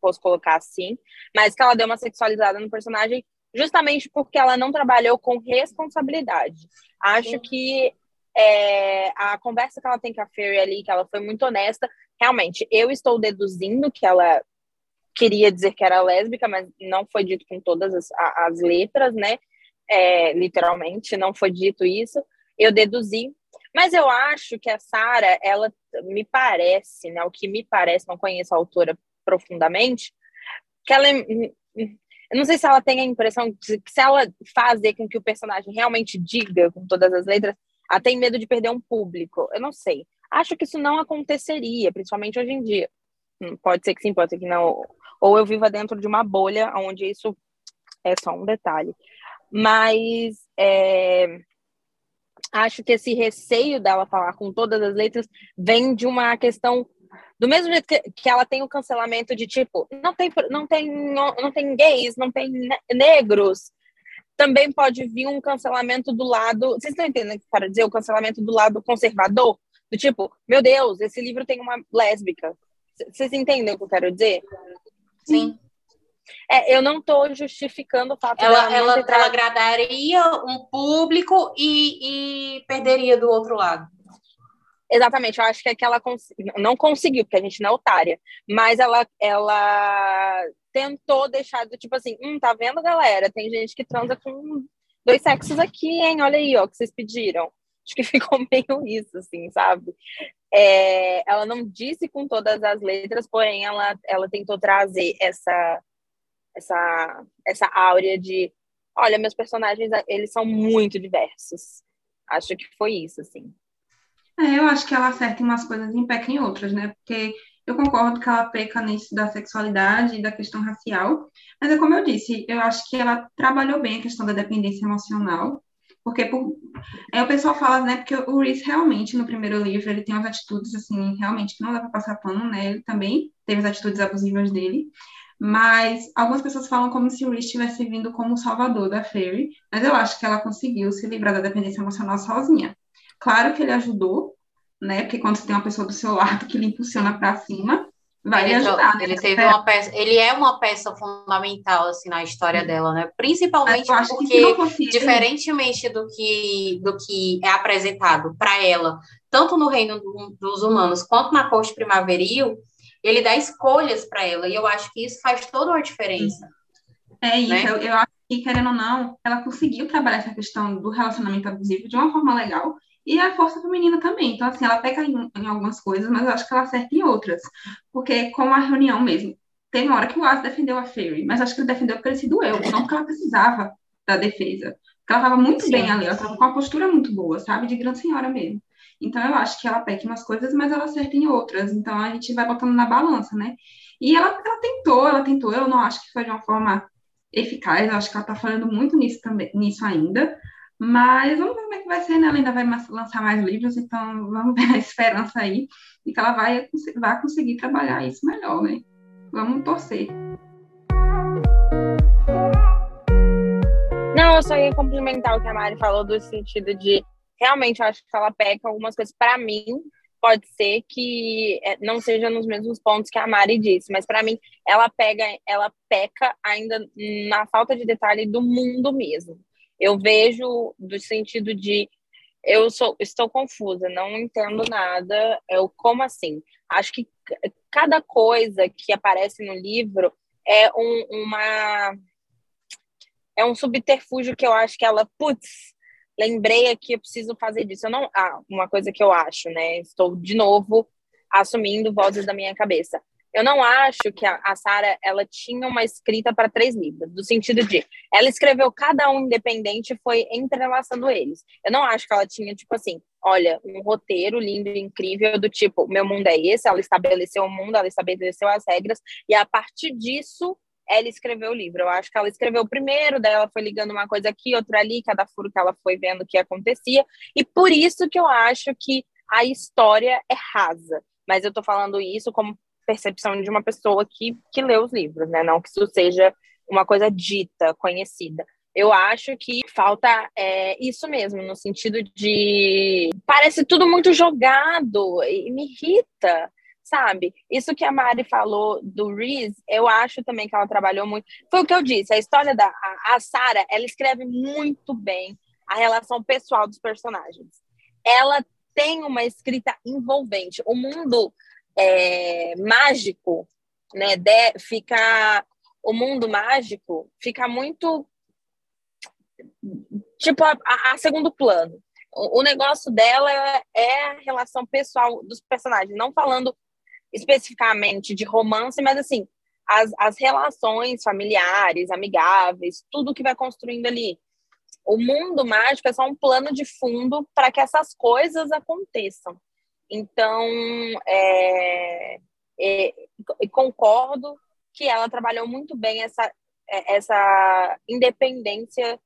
posso colocar assim, mas que ela deu uma sexualizada no personagem justamente porque ela não trabalhou com responsabilidade. Acho que é, a conversa que ela tem com a Fairy ali, que ela foi muito honesta, realmente, eu estou deduzindo que ela queria dizer que era lésbica, mas não foi dito com todas as, as letras, né? É, literalmente, não foi dito isso. Eu deduzi. Mas eu acho que a Sara, ela me parece, né? O que me parece, não conheço a autora profundamente, que ela. Eu não sei se ela tem a impressão que se ela fazer com que o personagem realmente diga com todas as letras, ela tem medo de perder um público. Eu não sei. Acho que isso não aconteceria, principalmente hoje em dia. Pode ser que sim, pode ser que não. Ou eu viva dentro de uma bolha onde isso é só um detalhe. Mas é, acho que esse receio dela falar com todas as letras vem de uma questão do mesmo jeito que, que ela tem o cancelamento de tipo, não tem, não tem, não tem gays, não tem negros, também pode vir um cancelamento do lado. Vocês estão entendendo o que eu quero dizer? O cancelamento do lado conservador? Do tipo, meu Deus, esse livro tem uma lésbica. Vocês entendem o que eu quero dizer? Sim. É, eu não estou justificando o fato ela, dela ela, ela agradaria um público e, e perderia do outro lado. Exatamente, eu acho que é que ela cons... não conseguiu, porque a gente não é otária, mas ela, ela tentou deixar do tipo assim, hum, tá vendo, galera? Tem gente que transa com dois sexos aqui, hein? Olha aí, ó, que vocês pediram. Acho que ficou meio isso, assim, sabe? É, ela não disse com todas as letras, porém ela, ela tentou trazer essa, essa, essa áurea de, olha, meus personagens, eles são muito diversos. Acho que foi isso, assim. É, eu acho que ela acerta em umas coisas e peca em outras, né? Porque Eu concordo que ela peca nisso da sexualidade e da questão racial, mas é como eu disse, eu acho que ela trabalhou bem a questão da dependência emocional, porque por... é, o pessoal fala, né, porque o Reese realmente, no primeiro livro, ele tem umas atitudes, assim, realmente que não dá para passar pano, né, ele também teve as atitudes abusivas dele, mas algumas pessoas falam como se o Reese tivesse vindo como o salvador da Fairy, mas eu acho que ela conseguiu se livrar da dependência emocional sozinha. Claro que ele ajudou, né, porque quando você tem uma pessoa do seu lado que lhe impulsiona para cima, vai ele ajudar. Né? Ele teve uma peça, ele é uma peça fundamental assim na história dela, né? Principalmente porque diferentemente do que do que é apresentado para ela, tanto no reino dos humanos quanto na corte primaveril, ele dá escolhas para ela e eu acho que isso faz toda a diferença. É isso, né? eu, eu acho que querendo ou não, ela conseguiu trabalhar essa questão do relacionamento abusivo de uma forma legal e a força feminina também. Então, assim, ela peca em, em, algumas coisas, mas eu acho que ela acerta em outras. Porque, como a reunião mesmo, teve uma hora que o As defendeu a Fairy, mas acho que ele defendeu porque ele se doeu, não porque ela precisava da defesa. Porque ela estava muito Sim. bem ali, ela estava com uma postura muito boa, sabe? De grande senhora mesmo. Então, eu acho que ela peca em umas coisas, mas ela acerta em outras. Então, a gente vai botando na balança, né? E ela, ela tentou, ela tentou, eu não acho que foi de uma forma eficaz, eu acho que ela está falando muito nisso, também, nisso ainda, mas vamos ver como é que vai ser, né? Ela ainda vai lançar mais livros, então vamos ver a esperança aí e que ela vai, vai conseguir trabalhar isso melhor, né? Vamos torcer. Não, eu só ia complementar o que a Mari falou, do sentido de realmente eu acho que ela peca algumas coisas. Para mim, pode ser que é, não seja nos mesmos pontos que a Mari disse, mas para mim ela pega, ela peca ainda na falta de detalhe do mundo mesmo eu vejo do sentido de eu sou, estou confusa, não entendo nada. Eu, como assim? Acho que cada coisa que aparece no livro é um, uma é um subterfúgio que eu acho que ela, putz, lembrei aqui, eu preciso fazer disso. Eu não, ah, uma coisa que eu acho, né? Estou de novo assumindo vozes da minha cabeça. Eu não acho que a, a Sara ela tinha uma escrita para três livros, do sentido de ela escreveu cada um independente e foi entrelaçando eles. Eu não acho que ela tinha, tipo assim, olha, um roteiro lindo e incrível do tipo, meu mundo é esse, ela estabeleceu o mundo, ela estabeleceu as regras, e a partir disso ela escreveu o livro. Eu acho que ela escreveu primeiro, daí ela foi ligando uma coisa aqui, outra ali, cada furo que ela foi vendo que acontecia, e por isso que eu acho que a história é rasa. Mas eu tô falando isso como percepção de uma pessoa que, que lê os livros, né? Não que isso seja uma coisa dita, conhecida. Eu acho que falta é, isso mesmo, no sentido de. Parece tudo muito jogado e me irrita, sabe? Isso que a Mari falou do Reese, eu acho também que ela trabalhou muito. Foi o que eu disse, a história da. A, a Sarah, ela escreve muito bem a relação pessoal dos personagens. Ela tem uma escrita envolvente. O mundo é, mágico, né, de, fica o mundo mágico fica muito tipo a, a segundo plano. O, o, negócio dela é a relação pessoal dos personagens, não falando especificamente de romance, mas assim, as, as relações familiares, amigáveis, tudo que vai construindo ali. O mundo mágico é só um plano de fundo para que essas coisas aconteçam. Então, é, é, concordo que ela trabalhou muito bem essa, é, essa independência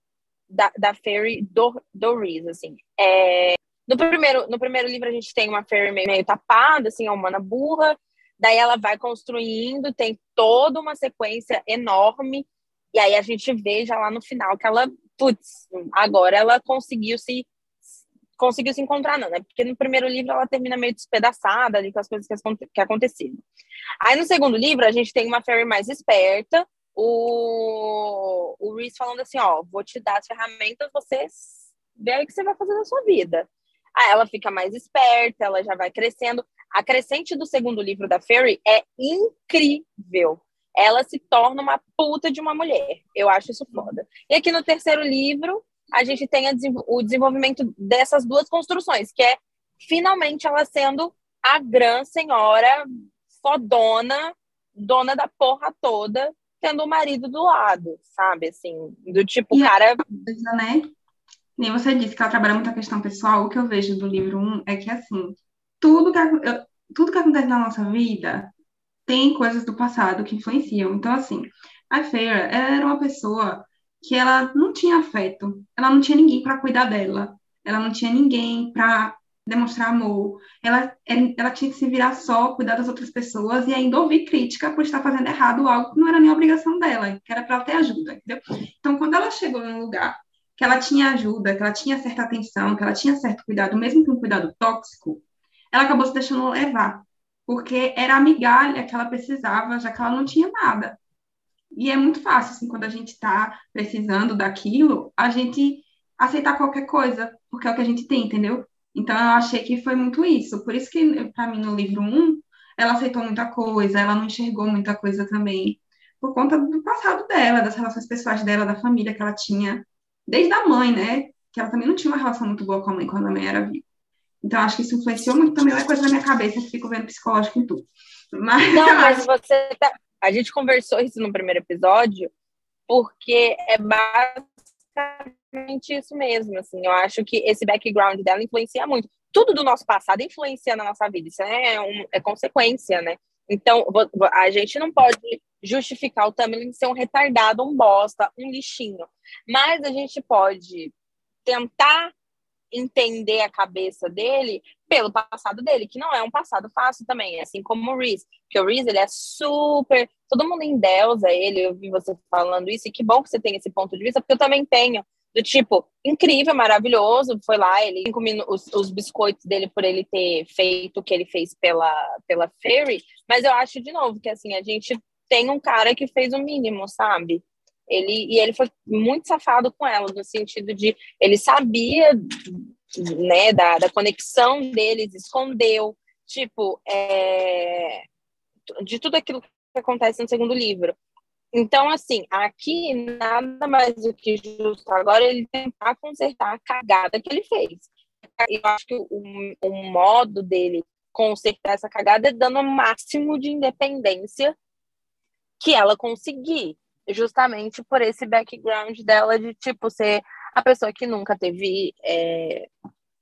da, da Fairy do, do Reese, assim. É, no, primeiro, no primeiro livro a gente tem uma Fairy meio, meio tapada, assim, uma humana burra, daí ela vai construindo, tem toda uma sequência enorme, e aí a gente vê já lá no final que ela, putz, agora ela conseguiu se conseguiu se encontrar, não, né? Porque no primeiro livro ela termina meio despedaçada ali com as coisas que, que aconteceram. Aí no segundo livro a gente tem uma Fairy mais esperta, o, o Reese falando assim, ó, vou te dar as ferramentas, você vê o que você vai fazer na sua vida. Aí ela fica mais esperta, ela já vai crescendo. A crescente do segundo livro da Fairy é incrível. Ela se torna uma puta de uma mulher. Eu acho isso foda. E aqui no terceiro livro, a gente tem o desenvolvimento dessas duas construções, que é finalmente ela sendo a grande senhora fodona, dona da porra toda, tendo o marido do lado, sabe? Assim, do tipo, e cara. Coisa, né? Nem você disse que ela trabalha muito a questão pessoal. O que eu vejo do livro 1 é que, assim, tudo que, tudo que acontece na nossa vida tem coisas do passado que influenciam. Então, assim, a Feira, ela era uma pessoa que ela não tinha afeto, ela não tinha ninguém para cuidar dela, ela não tinha ninguém para demonstrar amor, ela, ela tinha que se virar só, cuidar das outras pessoas e ainda ouvir crítica por estar fazendo errado algo que não era nem obrigação dela, que era para ela ter ajuda, entendeu? Então, quando ela chegou em um lugar que ela tinha ajuda, que ela tinha certa atenção, que ela tinha certo cuidado, mesmo que um cuidado tóxico, ela acabou se deixando levar, porque era a migalha que ela precisava, já que ela não tinha nada. E é muito fácil, assim, quando a gente está precisando daquilo, a gente aceitar qualquer coisa, porque é o que a gente tem, entendeu? Então, eu achei que foi muito isso. Por isso que, para mim, no livro 1, ela aceitou muita coisa, ela não enxergou muita coisa também, por conta do passado dela, das relações pessoais dela, da família que ela tinha, desde a mãe, né? Que ela também não tinha uma relação muito boa com a mãe quando a mãe era viva. Então, acho que isso influenciou muito também, é coisa da minha cabeça, que fico vendo psicológico em tudo. Mas, não, mas você tá... A gente conversou isso no primeiro episódio, porque é basicamente isso mesmo, assim. Eu acho que esse background dela influencia muito. Tudo do nosso passado influencia na nossa vida, isso é, um, é consequência, né? Então, a gente não pode justificar o Tamlin ser um retardado, um bosta, um lixinho. Mas a gente pode tentar entender a cabeça dele pelo passado dele, que não é um passado fácil também, assim como o Reese. Porque o Reese, ele é super. Todo mundo endeusa ele, eu vi você falando isso, e que bom que você tem esse ponto de vista, porque eu também tenho. Do tipo, incrível, maravilhoso, foi lá, ele comi os, os biscoitos dele por ele ter feito o que ele fez pela, pela Fairy, mas eu acho, de novo, que assim, a gente tem um cara que fez o mínimo, sabe? Ele, e ele foi muito safado com ela, no sentido de ele sabia né, da, da conexão deles, escondeu, tipo, é, de tudo aquilo que acontece no segundo livro. Então, assim, aqui nada mais do que justo agora ele tentar consertar a cagada que ele fez. Eu acho que o, o modo dele consertar essa cagada é dando o máximo de independência que ela conseguir justamente por esse background dela de, tipo, ser a pessoa que nunca teve é,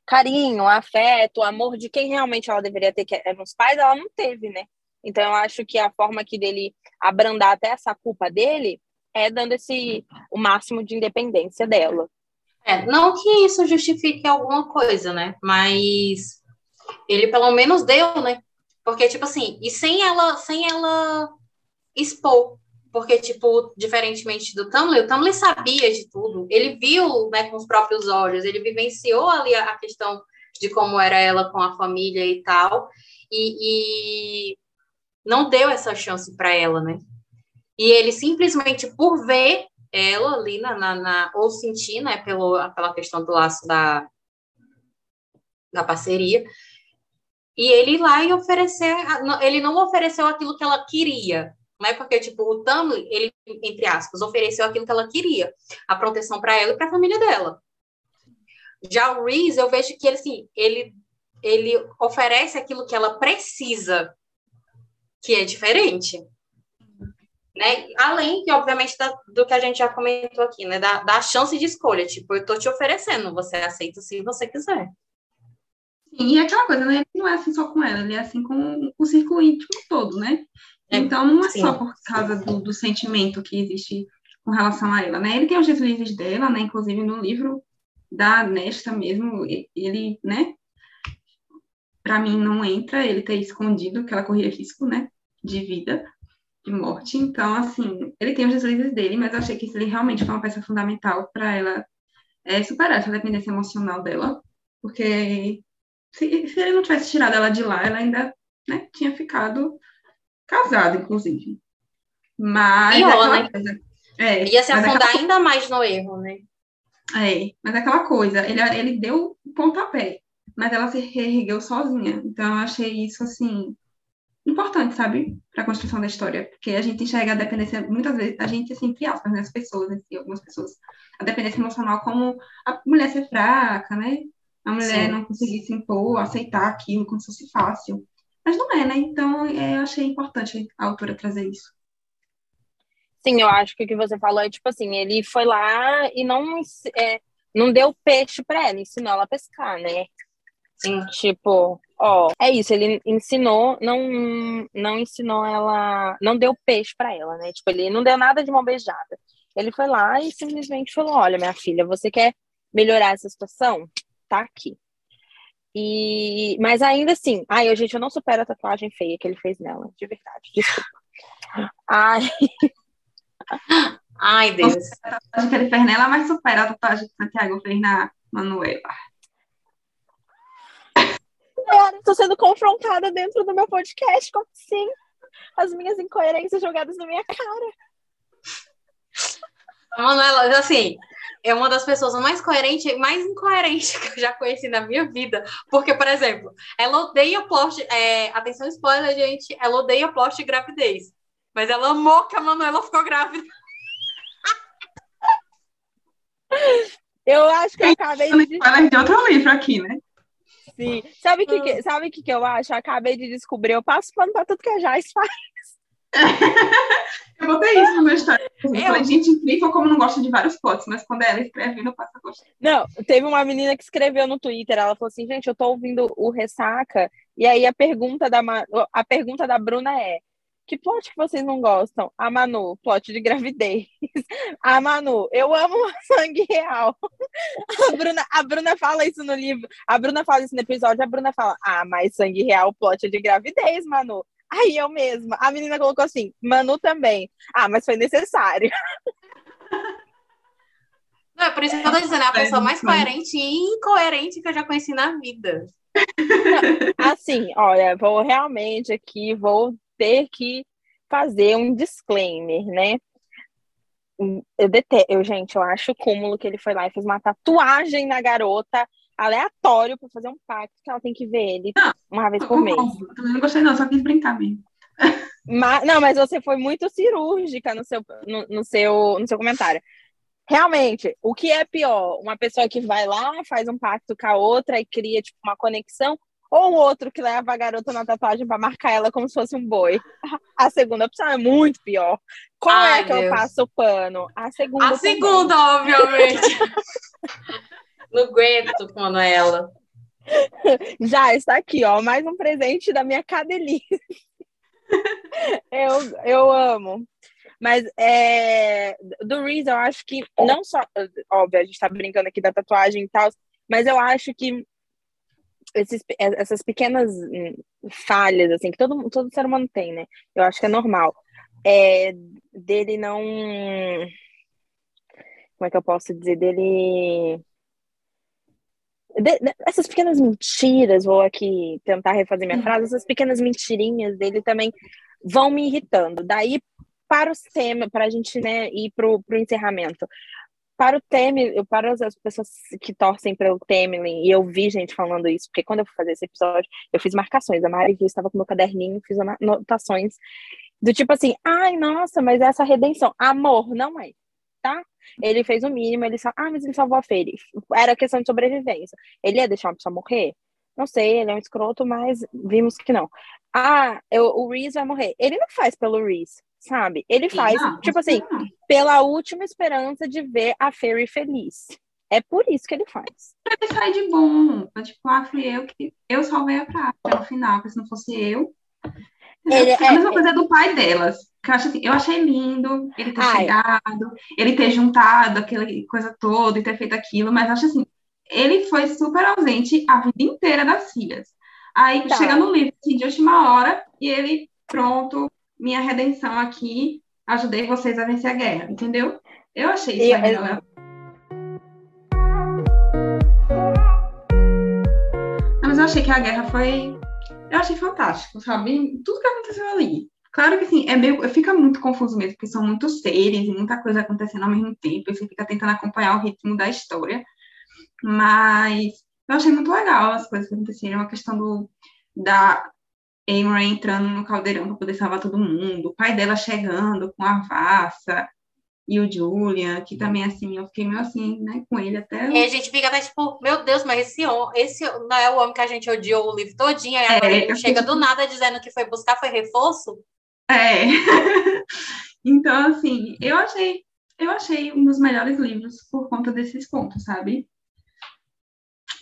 carinho, afeto, amor de quem realmente ela deveria ter, que eram os pais, ela não teve, né? Então, eu acho que a forma aqui dele abrandar até essa culpa dele é dando esse o máximo de independência dela. É, não que isso justifique alguma coisa, né? Mas ele pelo menos deu, né? Porque, tipo assim, e sem ela, sem ela expor porque, tipo, diferentemente do Tumblr, o Tumblr sabia de tudo, ele viu né, com os próprios olhos, ele vivenciou ali a, questão de como era ela com a família e tal, e, e não deu essa chance para ela, né? E ele simplesmente por ver ela ali na, na, na, ou sentir, né, pelo, pela questão do laço da, da parceria, e ele ir lá e oferecer, ele não ofereceu aquilo que ela queria, né? Porque, tipo, o Tumblr, ele, entre aspas, ofereceu aquilo que ela queria, a proteção para ela e para a família dela. Já o Reese, eu vejo que ele, assim, ele, ele oferece aquilo que ela precisa, que é diferente. Né? Além, que, obviamente, da, do que a gente já comentou aqui, né? Da, da chance de escolha. Tipo, eu tô te oferecendo, você aceita se você quiser. Sim, e é aquela coisa, né? Ele não é assim só com ela, ele é assim com o círculo íntimo todo, né? É, então, não é Sim. só por causa do, do, sentimento que existe com relação a ela, né? Ele tem os deslizes dela, né? Inclusive no livro da Nesta mesmo, ele, né? Para mim não entra ele ter escondido que ela corria risco, né? De vida, de morte. Então, assim, ele tem os deslizes dele, mas eu achei que ele realmente foi uma peça fundamental para ela é, superar essa dependência emocional dela, porque se, se ele não tivesse tirado ela de lá, ela ainda né, tinha ficado casado, inclusive. Mas. Pior, né? Coisa, é, Ia se afundar aquela... ainda mais no erro, né? É, mas é aquela coisa, ele, ele deu o pontapé, mas ela se reergueu sozinha. Então, eu achei isso, assim, importante, sabe? Para a construção da história. Porque a gente enxerga a dependência, muitas vezes, a gente, assim, entre aspas, né, as pessoas, assim, algumas pessoas, a dependência emocional como a mulher ser fraca, né? A mulher Sim. não conseguir se impor, aceitar aquilo como se fosse fácil. Mas não é, né? Então é, eu achei importante a autora trazer isso. Sim, eu acho que o que você falou é tipo assim, ele foi lá e não, é, não deu peixe para ela, ensinou ela a pescar, né? Sim. Tipo, Ó, é isso, ele ensinou, não, não ensinou ela, não deu peixe para ela, né? Tipo, ele não deu nada de mão beijada. Ele foi lá e simplesmente falou: Olha, minha filha, você quer melhorar essa situação? Tá aqui. E, mas ainda assim, ai, gente, eu não supero a tatuagem feia que ele fez nela, de verdade, desculpa. Ai. Ai, Deus. A tatuagem que ele fez nela, mas supera a tatuagem que Santiago fez na Manuela. Cara, estou sendo confrontada dentro do meu podcast, como assim? As minhas incoerências jogadas na minha cara. A Manuela, assim, é uma das pessoas mais coerentes e mais incoerentes que eu já conheci na minha vida. Porque, por exemplo, ela odeia plot. É, atenção, spoiler, gente. Ela odeia plot de gravidez. Mas ela amou que a Manuela ficou grávida. Eu acho que eu acabei de. Spoiler de outro livro aqui, né? Sim. Sabe o que, que, sabe que, que eu acho? Eu acabei de descobrir. Eu passo pano pra tudo que a Jais faz. eu botei isso no meu história. Eu, eu falei, gente, incrível como não gosta de vários plots, mas quando ela escreve, não passa a gostar. Não, teve uma menina que escreveu no Twitter, ela falou assim, gente, eu tô ouvindo o Ressaca, e aí a pergunta da, a pergunta da Bruna é, que plot que vocês não gostam? A Manu, plot de gravidez. A Manu, eu amo sangue real. A Bruna, a Bruna fala isso no livro. A Bruna fala isso no episódio. A Bruna fala: Ah, mas sangue real, plot de gravidez, Manu. Aí eu mesma. A menina colocou assim: Manu também. Ah, mas foi necessário. Não, é por isso que eu tô dizendo, é a pessoa mais coerente e incoerente que eu já conheci na vida. Assim, olha, vou realmente aqui, vou ter que fazer um disclaimer, né? Eu detesto, eu, gente, eu acho o cúmulo que ele foi lá e fez uma tatuagem na garota aleatório para fazer um pacto que ela tem que ver ele não, uma vez por mês. Eu também não gostei, não, só quis brincar mesmo. Mas, não, mas você foi muito cirúrgica no seu, no, no, seu, no seu comentário. Realmente, o que é pior? Uma pessoa que vai lá, faz um pacto com a outra e cria tipo, uma conexão, ou o outro que leva a garota na tatuagem para marcar ela como se fosse um boi. A segunda opção é muito pior. Qual Ai, é que Deus. eu passo o pano? A segunda. A segunda, obviamente. Não aguento, Manuela. Já está aqui, ó, mais um presente da minha cadelinha. eu, eu amo. Mas é, do Reese, eu acho que não só. Óbvio, a gente tá brincando aqui da tatuagem e tal, mas eu acho que esses, essas pequenas hum, falhas, assim, que todo, todo ser humano tem, né? Eu acho que é normal. É, dele não. Como é que eu posso dizer? Dele de, de, essas pequenas mentiras, vou aqui tentar refazer minha frase, essas pequenas mentirinhas dele também vão me irritando. Daí, para os temas, para a gente né, ir para o encerramento. Para o Temer, para as pessoas que torcem pelo Temelin, e eu vi gente falando isso, porque quando eu fui fazer esse episódio, eu fiz marcações. A Mari viu, estava com meu caderninho, fiz anotações do tipo assim, ai, nossa, mas essa redenção, amor, não é, tá? Ele fez o mínimo, ele só, ah, mas ele salvou a Fairy. Era questão de sobrevivência. Ele ia deixar uma pessoa morrer? Não sei, ele é um escroto, mas vimos que não. Ah, eu, o Reese vai morrer. Ele não faz pelo Reese, sabe? Ele faz, não, tipo assim, não. pela última esperança de ver a Fairy feliz. É por isso que ele faz. Ele sai de bom. Tipo, ah, fui eu que. Eu salvei a Prata no final, porque se não fosse eu. Ele, é, a mesma é, coisa do pai delas. Que eu, acho assim, eu achei lindo ele ter Ai. chegado, ele ter juntado aquela coisa toda e ter feito aquilo, mas acho assim, ele foi super ausente a vida inteira das filhas. Aí tá. chega no livro assim, de última hora e ele, pronto, minha redenção aqui, ajudei vocês a vencer a guerra, entendeu? Eu achei isso aí, eu... Mas eu achei que a guerra foi. Eu achei fantástico, sabe? Tudo que aconteceu ali. Claro que sim, é meio, fica muito confuso mesmo, porque são muitos seres e muita coisa acontecendo ao mesmo tempo, e você fica tentando acompanhar o ritmo da história. Mas eu achei muito legal as coisas que aconteceram, a questão do, da Amory entrando no caldeirão para poder salvar todo mundo, o pai dela chegando com a Vassa e o Julian, que também, assim, eu fiquei meio assim, né, com ele até... E a gente fica até tipo, meu Deus, mas esse, esse não é o homem que a gente odiou o livro todinho, e agora é, ele chega do nada dizendo que foi buscar, foi reforço? É. então, assim, eu achei, eu achei um dos melhores livros por conta desses pontos, sabe?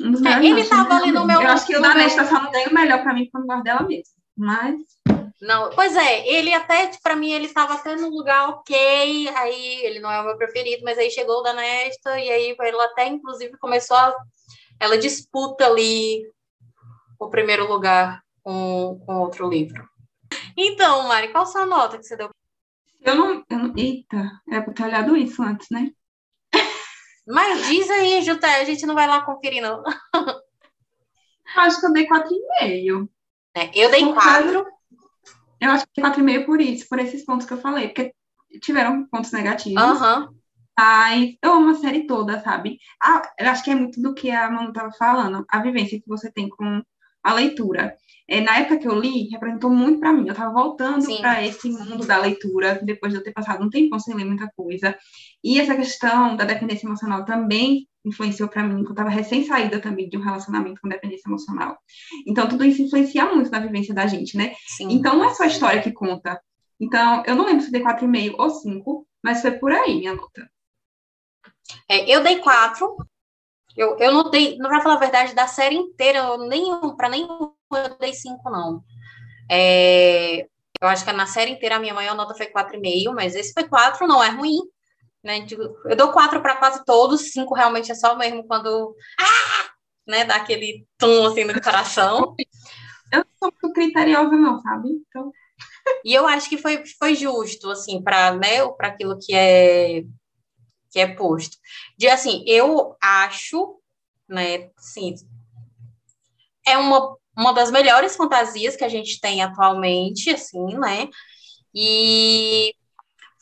Um dos É, melhores, ele não, tava ali no meu- Eu acho que o da Nesta só não tem o melhor pra mim, não gosto dela mesmo. Mas. Não, pois é, ele até, para mim, ele estava até no lugar ok, aí ele não é o meu preferido, mas aí chegou o da Nesta, e aí ela até, inclusive, começou a... Ela disputa ali o primeiro lugar com, com outro livro. Então, Mari, qual a sua nota que você deu? Eu não, eu não- Eita, era pra ter olhado isso antes, né? Mas diz aí, Juté, a gente não vai lá conferir, não. Eu acho que eu dei 4,5. É, eu dei Por quatro. Eu acho que 4,5 por isso, por esses pontos que eu falei, porque tiveram pontos negativos. Aham. Mas eu amo a série toda, sabe? Ah, eu acho que é muito do que a Manu estava falando, a vivência que você tem com a leitura. É, na época que eu li, representou muito para mim. Eu estava voltando para esse mundo da leitura, depois de eu ter passado um tempão sem ler muita coisa. E essa questão da dependência emocional também influenciou para mim, que eu estava recém-saída também de um relacionamento com dependência emocional. Então, tudo isso influencia muito na vivência da gente, né? Sim. Então, não é só a história que conta. Então, eu não lembro se dei 4,5 ou 5, mas foi por aí minha nota. É, eu dei quatro. Eu, eu não dei, não vai falar a verdade, da série inteira, eu nenhum, para nenhum eu dei cinco, não. É, eu acho que na série inteira a minha maior nota foi 4,5, mas esse foi 4, não é ruim. Né? Eu dou quatro para quase todos, cinco realmente é só mesmo quando ah! né, dá aquele tom assim no coração. Eu não sou muito criteriosa, não, sabe? Então, E eu acho que foi, foi justo, assim, para né, para aquilo que é que é posto. De assim, eu acho, né, assim, é uma, uma das melhores fantasias que a gente tem atualmente, assim, né? E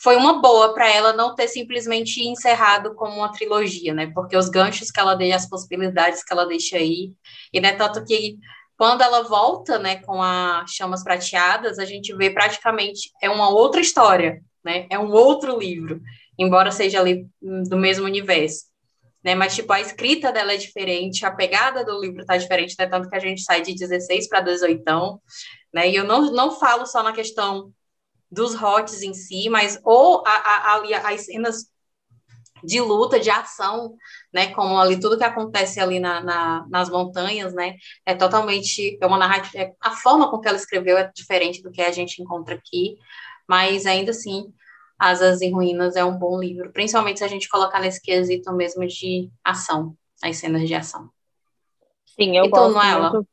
foi uma boa para ela não ter simplesmente encerrado como uma trilogia, né? Porque os ganchos que ela deixa, as possibilidades que ela deixa aí, e né, tanto que quando ela volta, né, com a Chamas Prateadas, a gente vê praticamente é uma outra história, né? É um outro livro, embora seja ali do mesmo universo, né? Mas tipo a escrita dela é diferente, a pegada do livro tá diferente, né? Tanto que a gente sai de 16 para 18, né? E eu não, não falo só na questão dos hots em si, mas ou a, a, ali as cenas de luta, de ação, né, como ali tudo que acontece ali na, na, nas montanhas, né, é totalmente, é uma narrativa, é, a forma com que ela escreveu é diferente do que a gente encontra aqui, mas ainda assim, Asas em Ruínas é um bom livro, principalmente se a gente colocar nesse quesito mesmo de ação, as cenas de ação. Sim, eu E tu, gosto Noela? muito.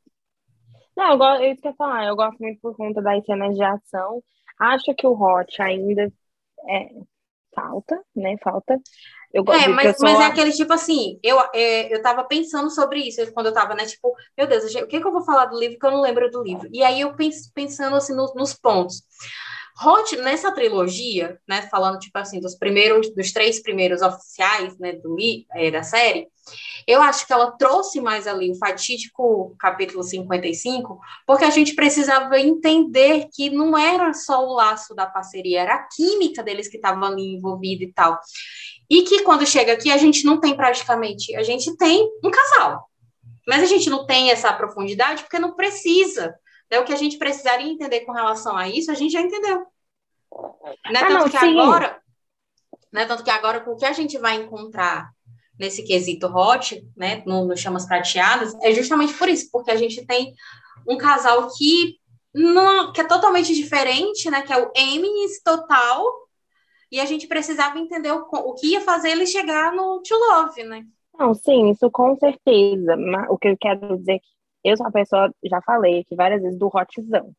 Não, eu gosto, isso que eu falar, eu gosto muito por conta das cenas de ação. Acho que o Hot ainda é, falta, né? Falta. Eu gosto É, eu mas, mas é aquele tipo assim, eu, é, eu tava pensando sobre isso quando eu tava, né? Tipo, meu Deus, o que, que eu vou falar do livro que eu não lembro do livro? E aí eu pens, pensando assim no- nos pontos. Hot, nessa trilogia, né? Falando, tipo assim, dos primeiros, dos três primeiros oficiais, né, do é, da série, eu acho que ela trouxe mais ali o fatídico capítulo 55, porque a gente precisava entender que não era só o laço da parceria, era a química deles que estava ali envolvida e tal. E que quando chega aqui, a gente não tem praticamente, a gente tem um casal. Mas a gente não tem essa profundidade porque não precisa. Né? O que a gente precisaria entender com relação a isso, a gente já entendeu. Né? Ah, Tanto não, que sim. agora, né? Tanto que agora, com o que a gente vai encontrar nesse quesito hot, né? No, no Chamas Prateadas, é justamente por isso, porque a gente tem um casal que, não, que é totalmente diferente, né? Que é o Emmys total, e a gente precisava entender o, o que ia fazer ele chegar no To Love, né? Não, sim, isso com certeza. O que eu quero dizer é eu sou uma pessoa, já falei aqui várias vezes, do hotzão.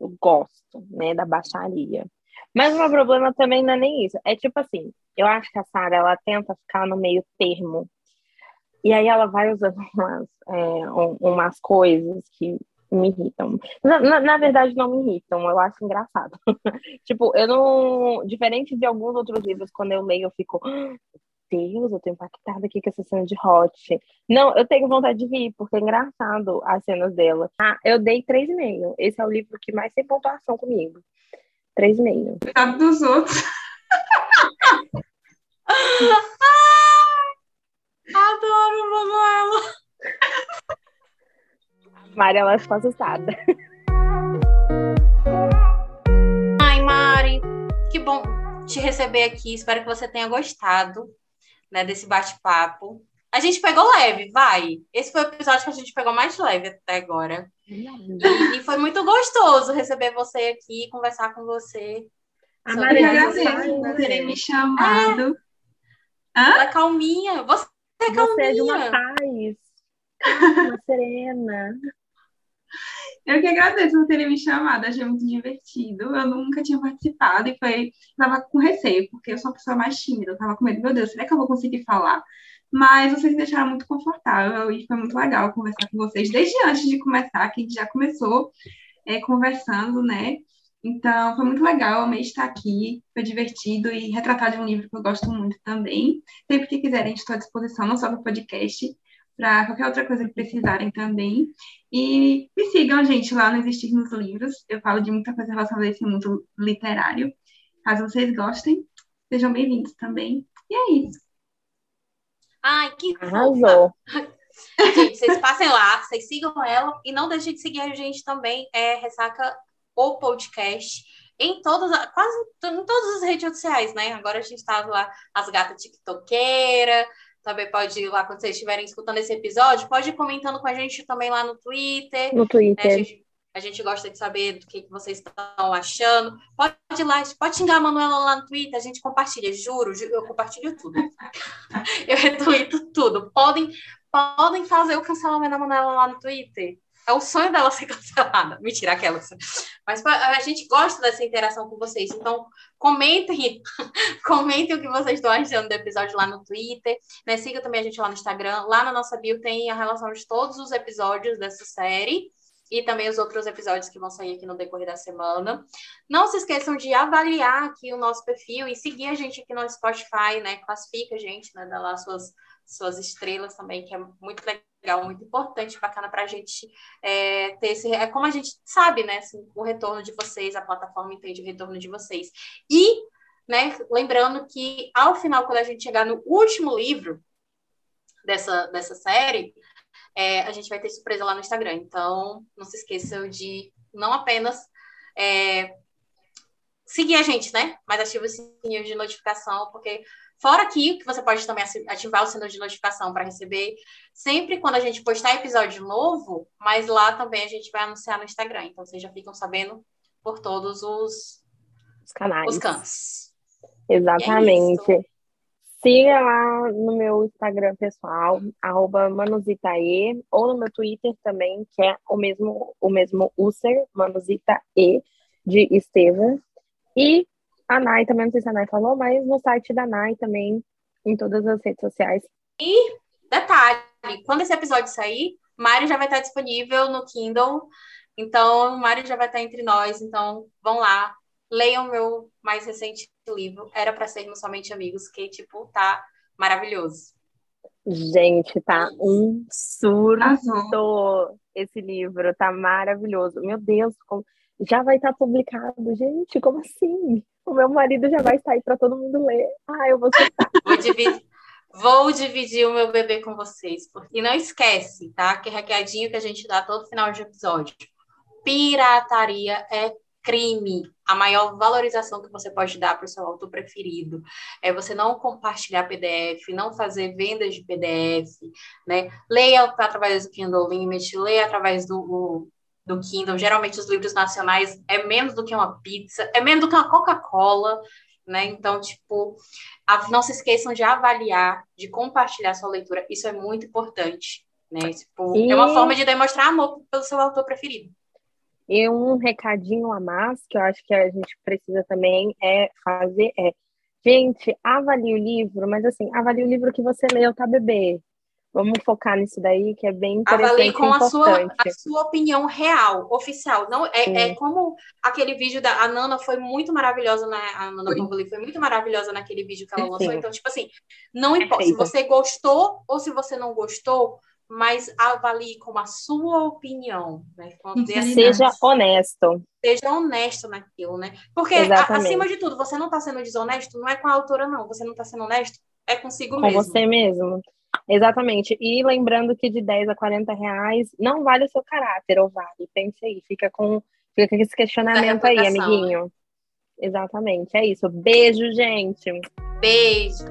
Eu gosto, né, da baixaria. Mas o meu problema também não é nem isso. É tipo assim, eu acho que a Sarah, ela tenta ficar no meio termo. E aí ela vai usando umas, é, um- umas coisas que me irritam. Na, na, na verdade, não me irritam, eu acho engraçado. tipo, eu não. Diferente de alguns outros livros, quando eu leio, eu fico. "Ah, Deus, eu tô impactada aqui com essa cena de hot. Não, eu tenho vontade de rir, porque é engraçado as cenas dela. Ah, eu dei 3,5. Esse é o livro que mais tem pontuação comigo. 3,5. Coitado dos outros. Adoro, Manuela! Mari, ela ficou assustada. Ai, Mari, que bom te receber aqui. Espero que você tenha gostado né, desse bate-papo. A gente pegou leve, vai. Esse foi o episódio que a gente pegou mais leve até agora. E, e foi muito gostoso receber você aqui, conversar com você. A Maria agradeço por terem me chamado. É. Hã? Ela é calminha. Você é calminha. Você é de uma paz. Uma serena. Eu que agradeço por terem me chamado, achei muito divertido. Eu nunca tinha participado e foi. Tava com receio, porque eu sou uma pessoa mais tímida. Eu tava com medo, meu Deus, será que eu vou conseguir falar? Mas vocês me deixaram muito confortável e foi muito legal conversar com vocês desde antes de começar, que a gente já começou é, conversando, né? Então, foi muito legal, amei estar aqui, foi divertido e retratar de um livro que eu gosto muito também. Sempre que quiserem, estou à disposição, não só para o podcast, para qualquer outra coisa que precisarem também. E me sigam, gente, lá no Existir nos Livros. Eu falo de muita coisa relacionada a esse mundo literário. Caso vocês gostem, sejam bem-vindos também. E é isso. Ai, que Arrasou. Gente, vocês passem lá, vocês sigam ela e não deixem de seguir a gente também, é Ressaca o Podcast, em todas, quase em todas as redes sociais, né? Agora a gente tá lá, as gatas tiktokeira, também pode ir lá quando vocês estiverem escutando esse episódio, pode ir comentando com a gente também lá no Twitter. No Twitter. Né? A, gente, a, gente, gosta de saber do que, que vocês estão achando. Pode ir lá, pode xingar a Manuela lá no Twitter, a gente compartilha, juro, eu compartilho tudo. eu retuito tudo. Podem, podem fazer o cancelamento da Manuela lá no Twitter. É o sonho dela ser cancelada. Mentira, aquela. Mas a gente gosta dessa interação com vocês. Então, comentem, comentem o que vocês estão achando do episódio lá no Twitter. Né? Siga também a gente lá no Instagram. Lá na nossa bio tem a relação de todos os episódios dessa série e também os outros episódios que vão sair aqui no decorrer da semana. Não se esqueçam de avaliar aqui o nosso perfil e seguir a gente aqui no Spotify, né? Classifica a gente, né? Dá lá suas, suas estrelas também, que é muito legal muito importante, bacana para a gente é, ter esse. É como a gente sabe, né? Assim, o retorno de vocês, a plataforma entende o retorno de vocês. E, né, lembrando que ao final, quando a gente chegar no último livro dessa, dessa série, é, a gente vai ter surpresa lá no Instagram. Então, não se esqueçam de não apenas. É, seguir a gente, né? Mas ativa o sininho de notificação, porque Fora aqui, que você pode também ativar o sino de notificação para receber sempre quando a gente postar episódio novo, mas lá também a gente vai anunciar no Instagram. Então vocês já ficam sabendo por todos os, os canais. Os cantos. Exatamente. É Siga lá no meu Instagram pessoal, arroba manusitae, ou no meu Twitter também, que é o mesmo, o mesmo user, manusitae, de Estevam. E a Nai também, não sei se a Nai falou, mas no site da Nai também, em todas as redes sociais. E, detalhe, quando esse episódio sair, Mário já vai estar disponível no Kindle, então Mário já vai estar entre nós, então vão lá, leiam meu mais recente livro, Era para Sermos Somente Amigos, que, tipo, tá maravilhoso. Gente, tá um surto esse livro, tá maravilhoso. Meu Deus, como... já vai estar publicado, gente, como assim? O meu marido já vai sair para todo mundo ler. Ah, eu vou soltar. Vou dividir, vou dividir o meu bebê com vocês. E não esquece, tá? Que recadinho que a gente dá todo final de episódio. Pirataria é crime. A maior valorização que você pode dar para o seu autor preferido é você não compartilhar PDF, não fazer vendas de PDF, né? Leia através do Kindle Limit, leia através do, do Kindle. Geralmente os livros nacionais é menos do que uma pizza, é menos do que uma Coca-Cola, né? Então, tipo, não se esqueçam de avaliar, de compartilhar sua leitura. Isso é muito importante, né? Tipo. É uma forma de demonstrar amor pelo seu autor preferido. E um recadinho a mais que eu acho que a gente precisa também é fazer é, gente, avalie o livro, mas assim, avalie o livro que você leu, tá, bebê? Vamos focar nisso daí, que é bem interessante. Avalie com a sua, a sua opinião real, oficial. Não é, é, como aquele vídeo da a Nana foi muito maravilhosa na a Nana Pamboli foi muito maravilhosa naquele vídeo que ela lançou. Sim. Então, tipo assim, não importa se você gostou ou se você não gostou, mas avalie com a sua opinião, né? Seja honesto. Seja honesto naquilo, né? Porque, a, acima de tudo, você não está sendo desonesto, não é com a autora, não. Você não está sendo honesto, é consigo com mesmo. Com você mesmo. Exatamente. E lembrando que de 10 a 40 reais não vale o seu caráter, ou vale. Pense aí, fica com, fica com esse questionamento aí, amiguinho. Né? Exatamente, é isso. Beijo, gente. Beijo.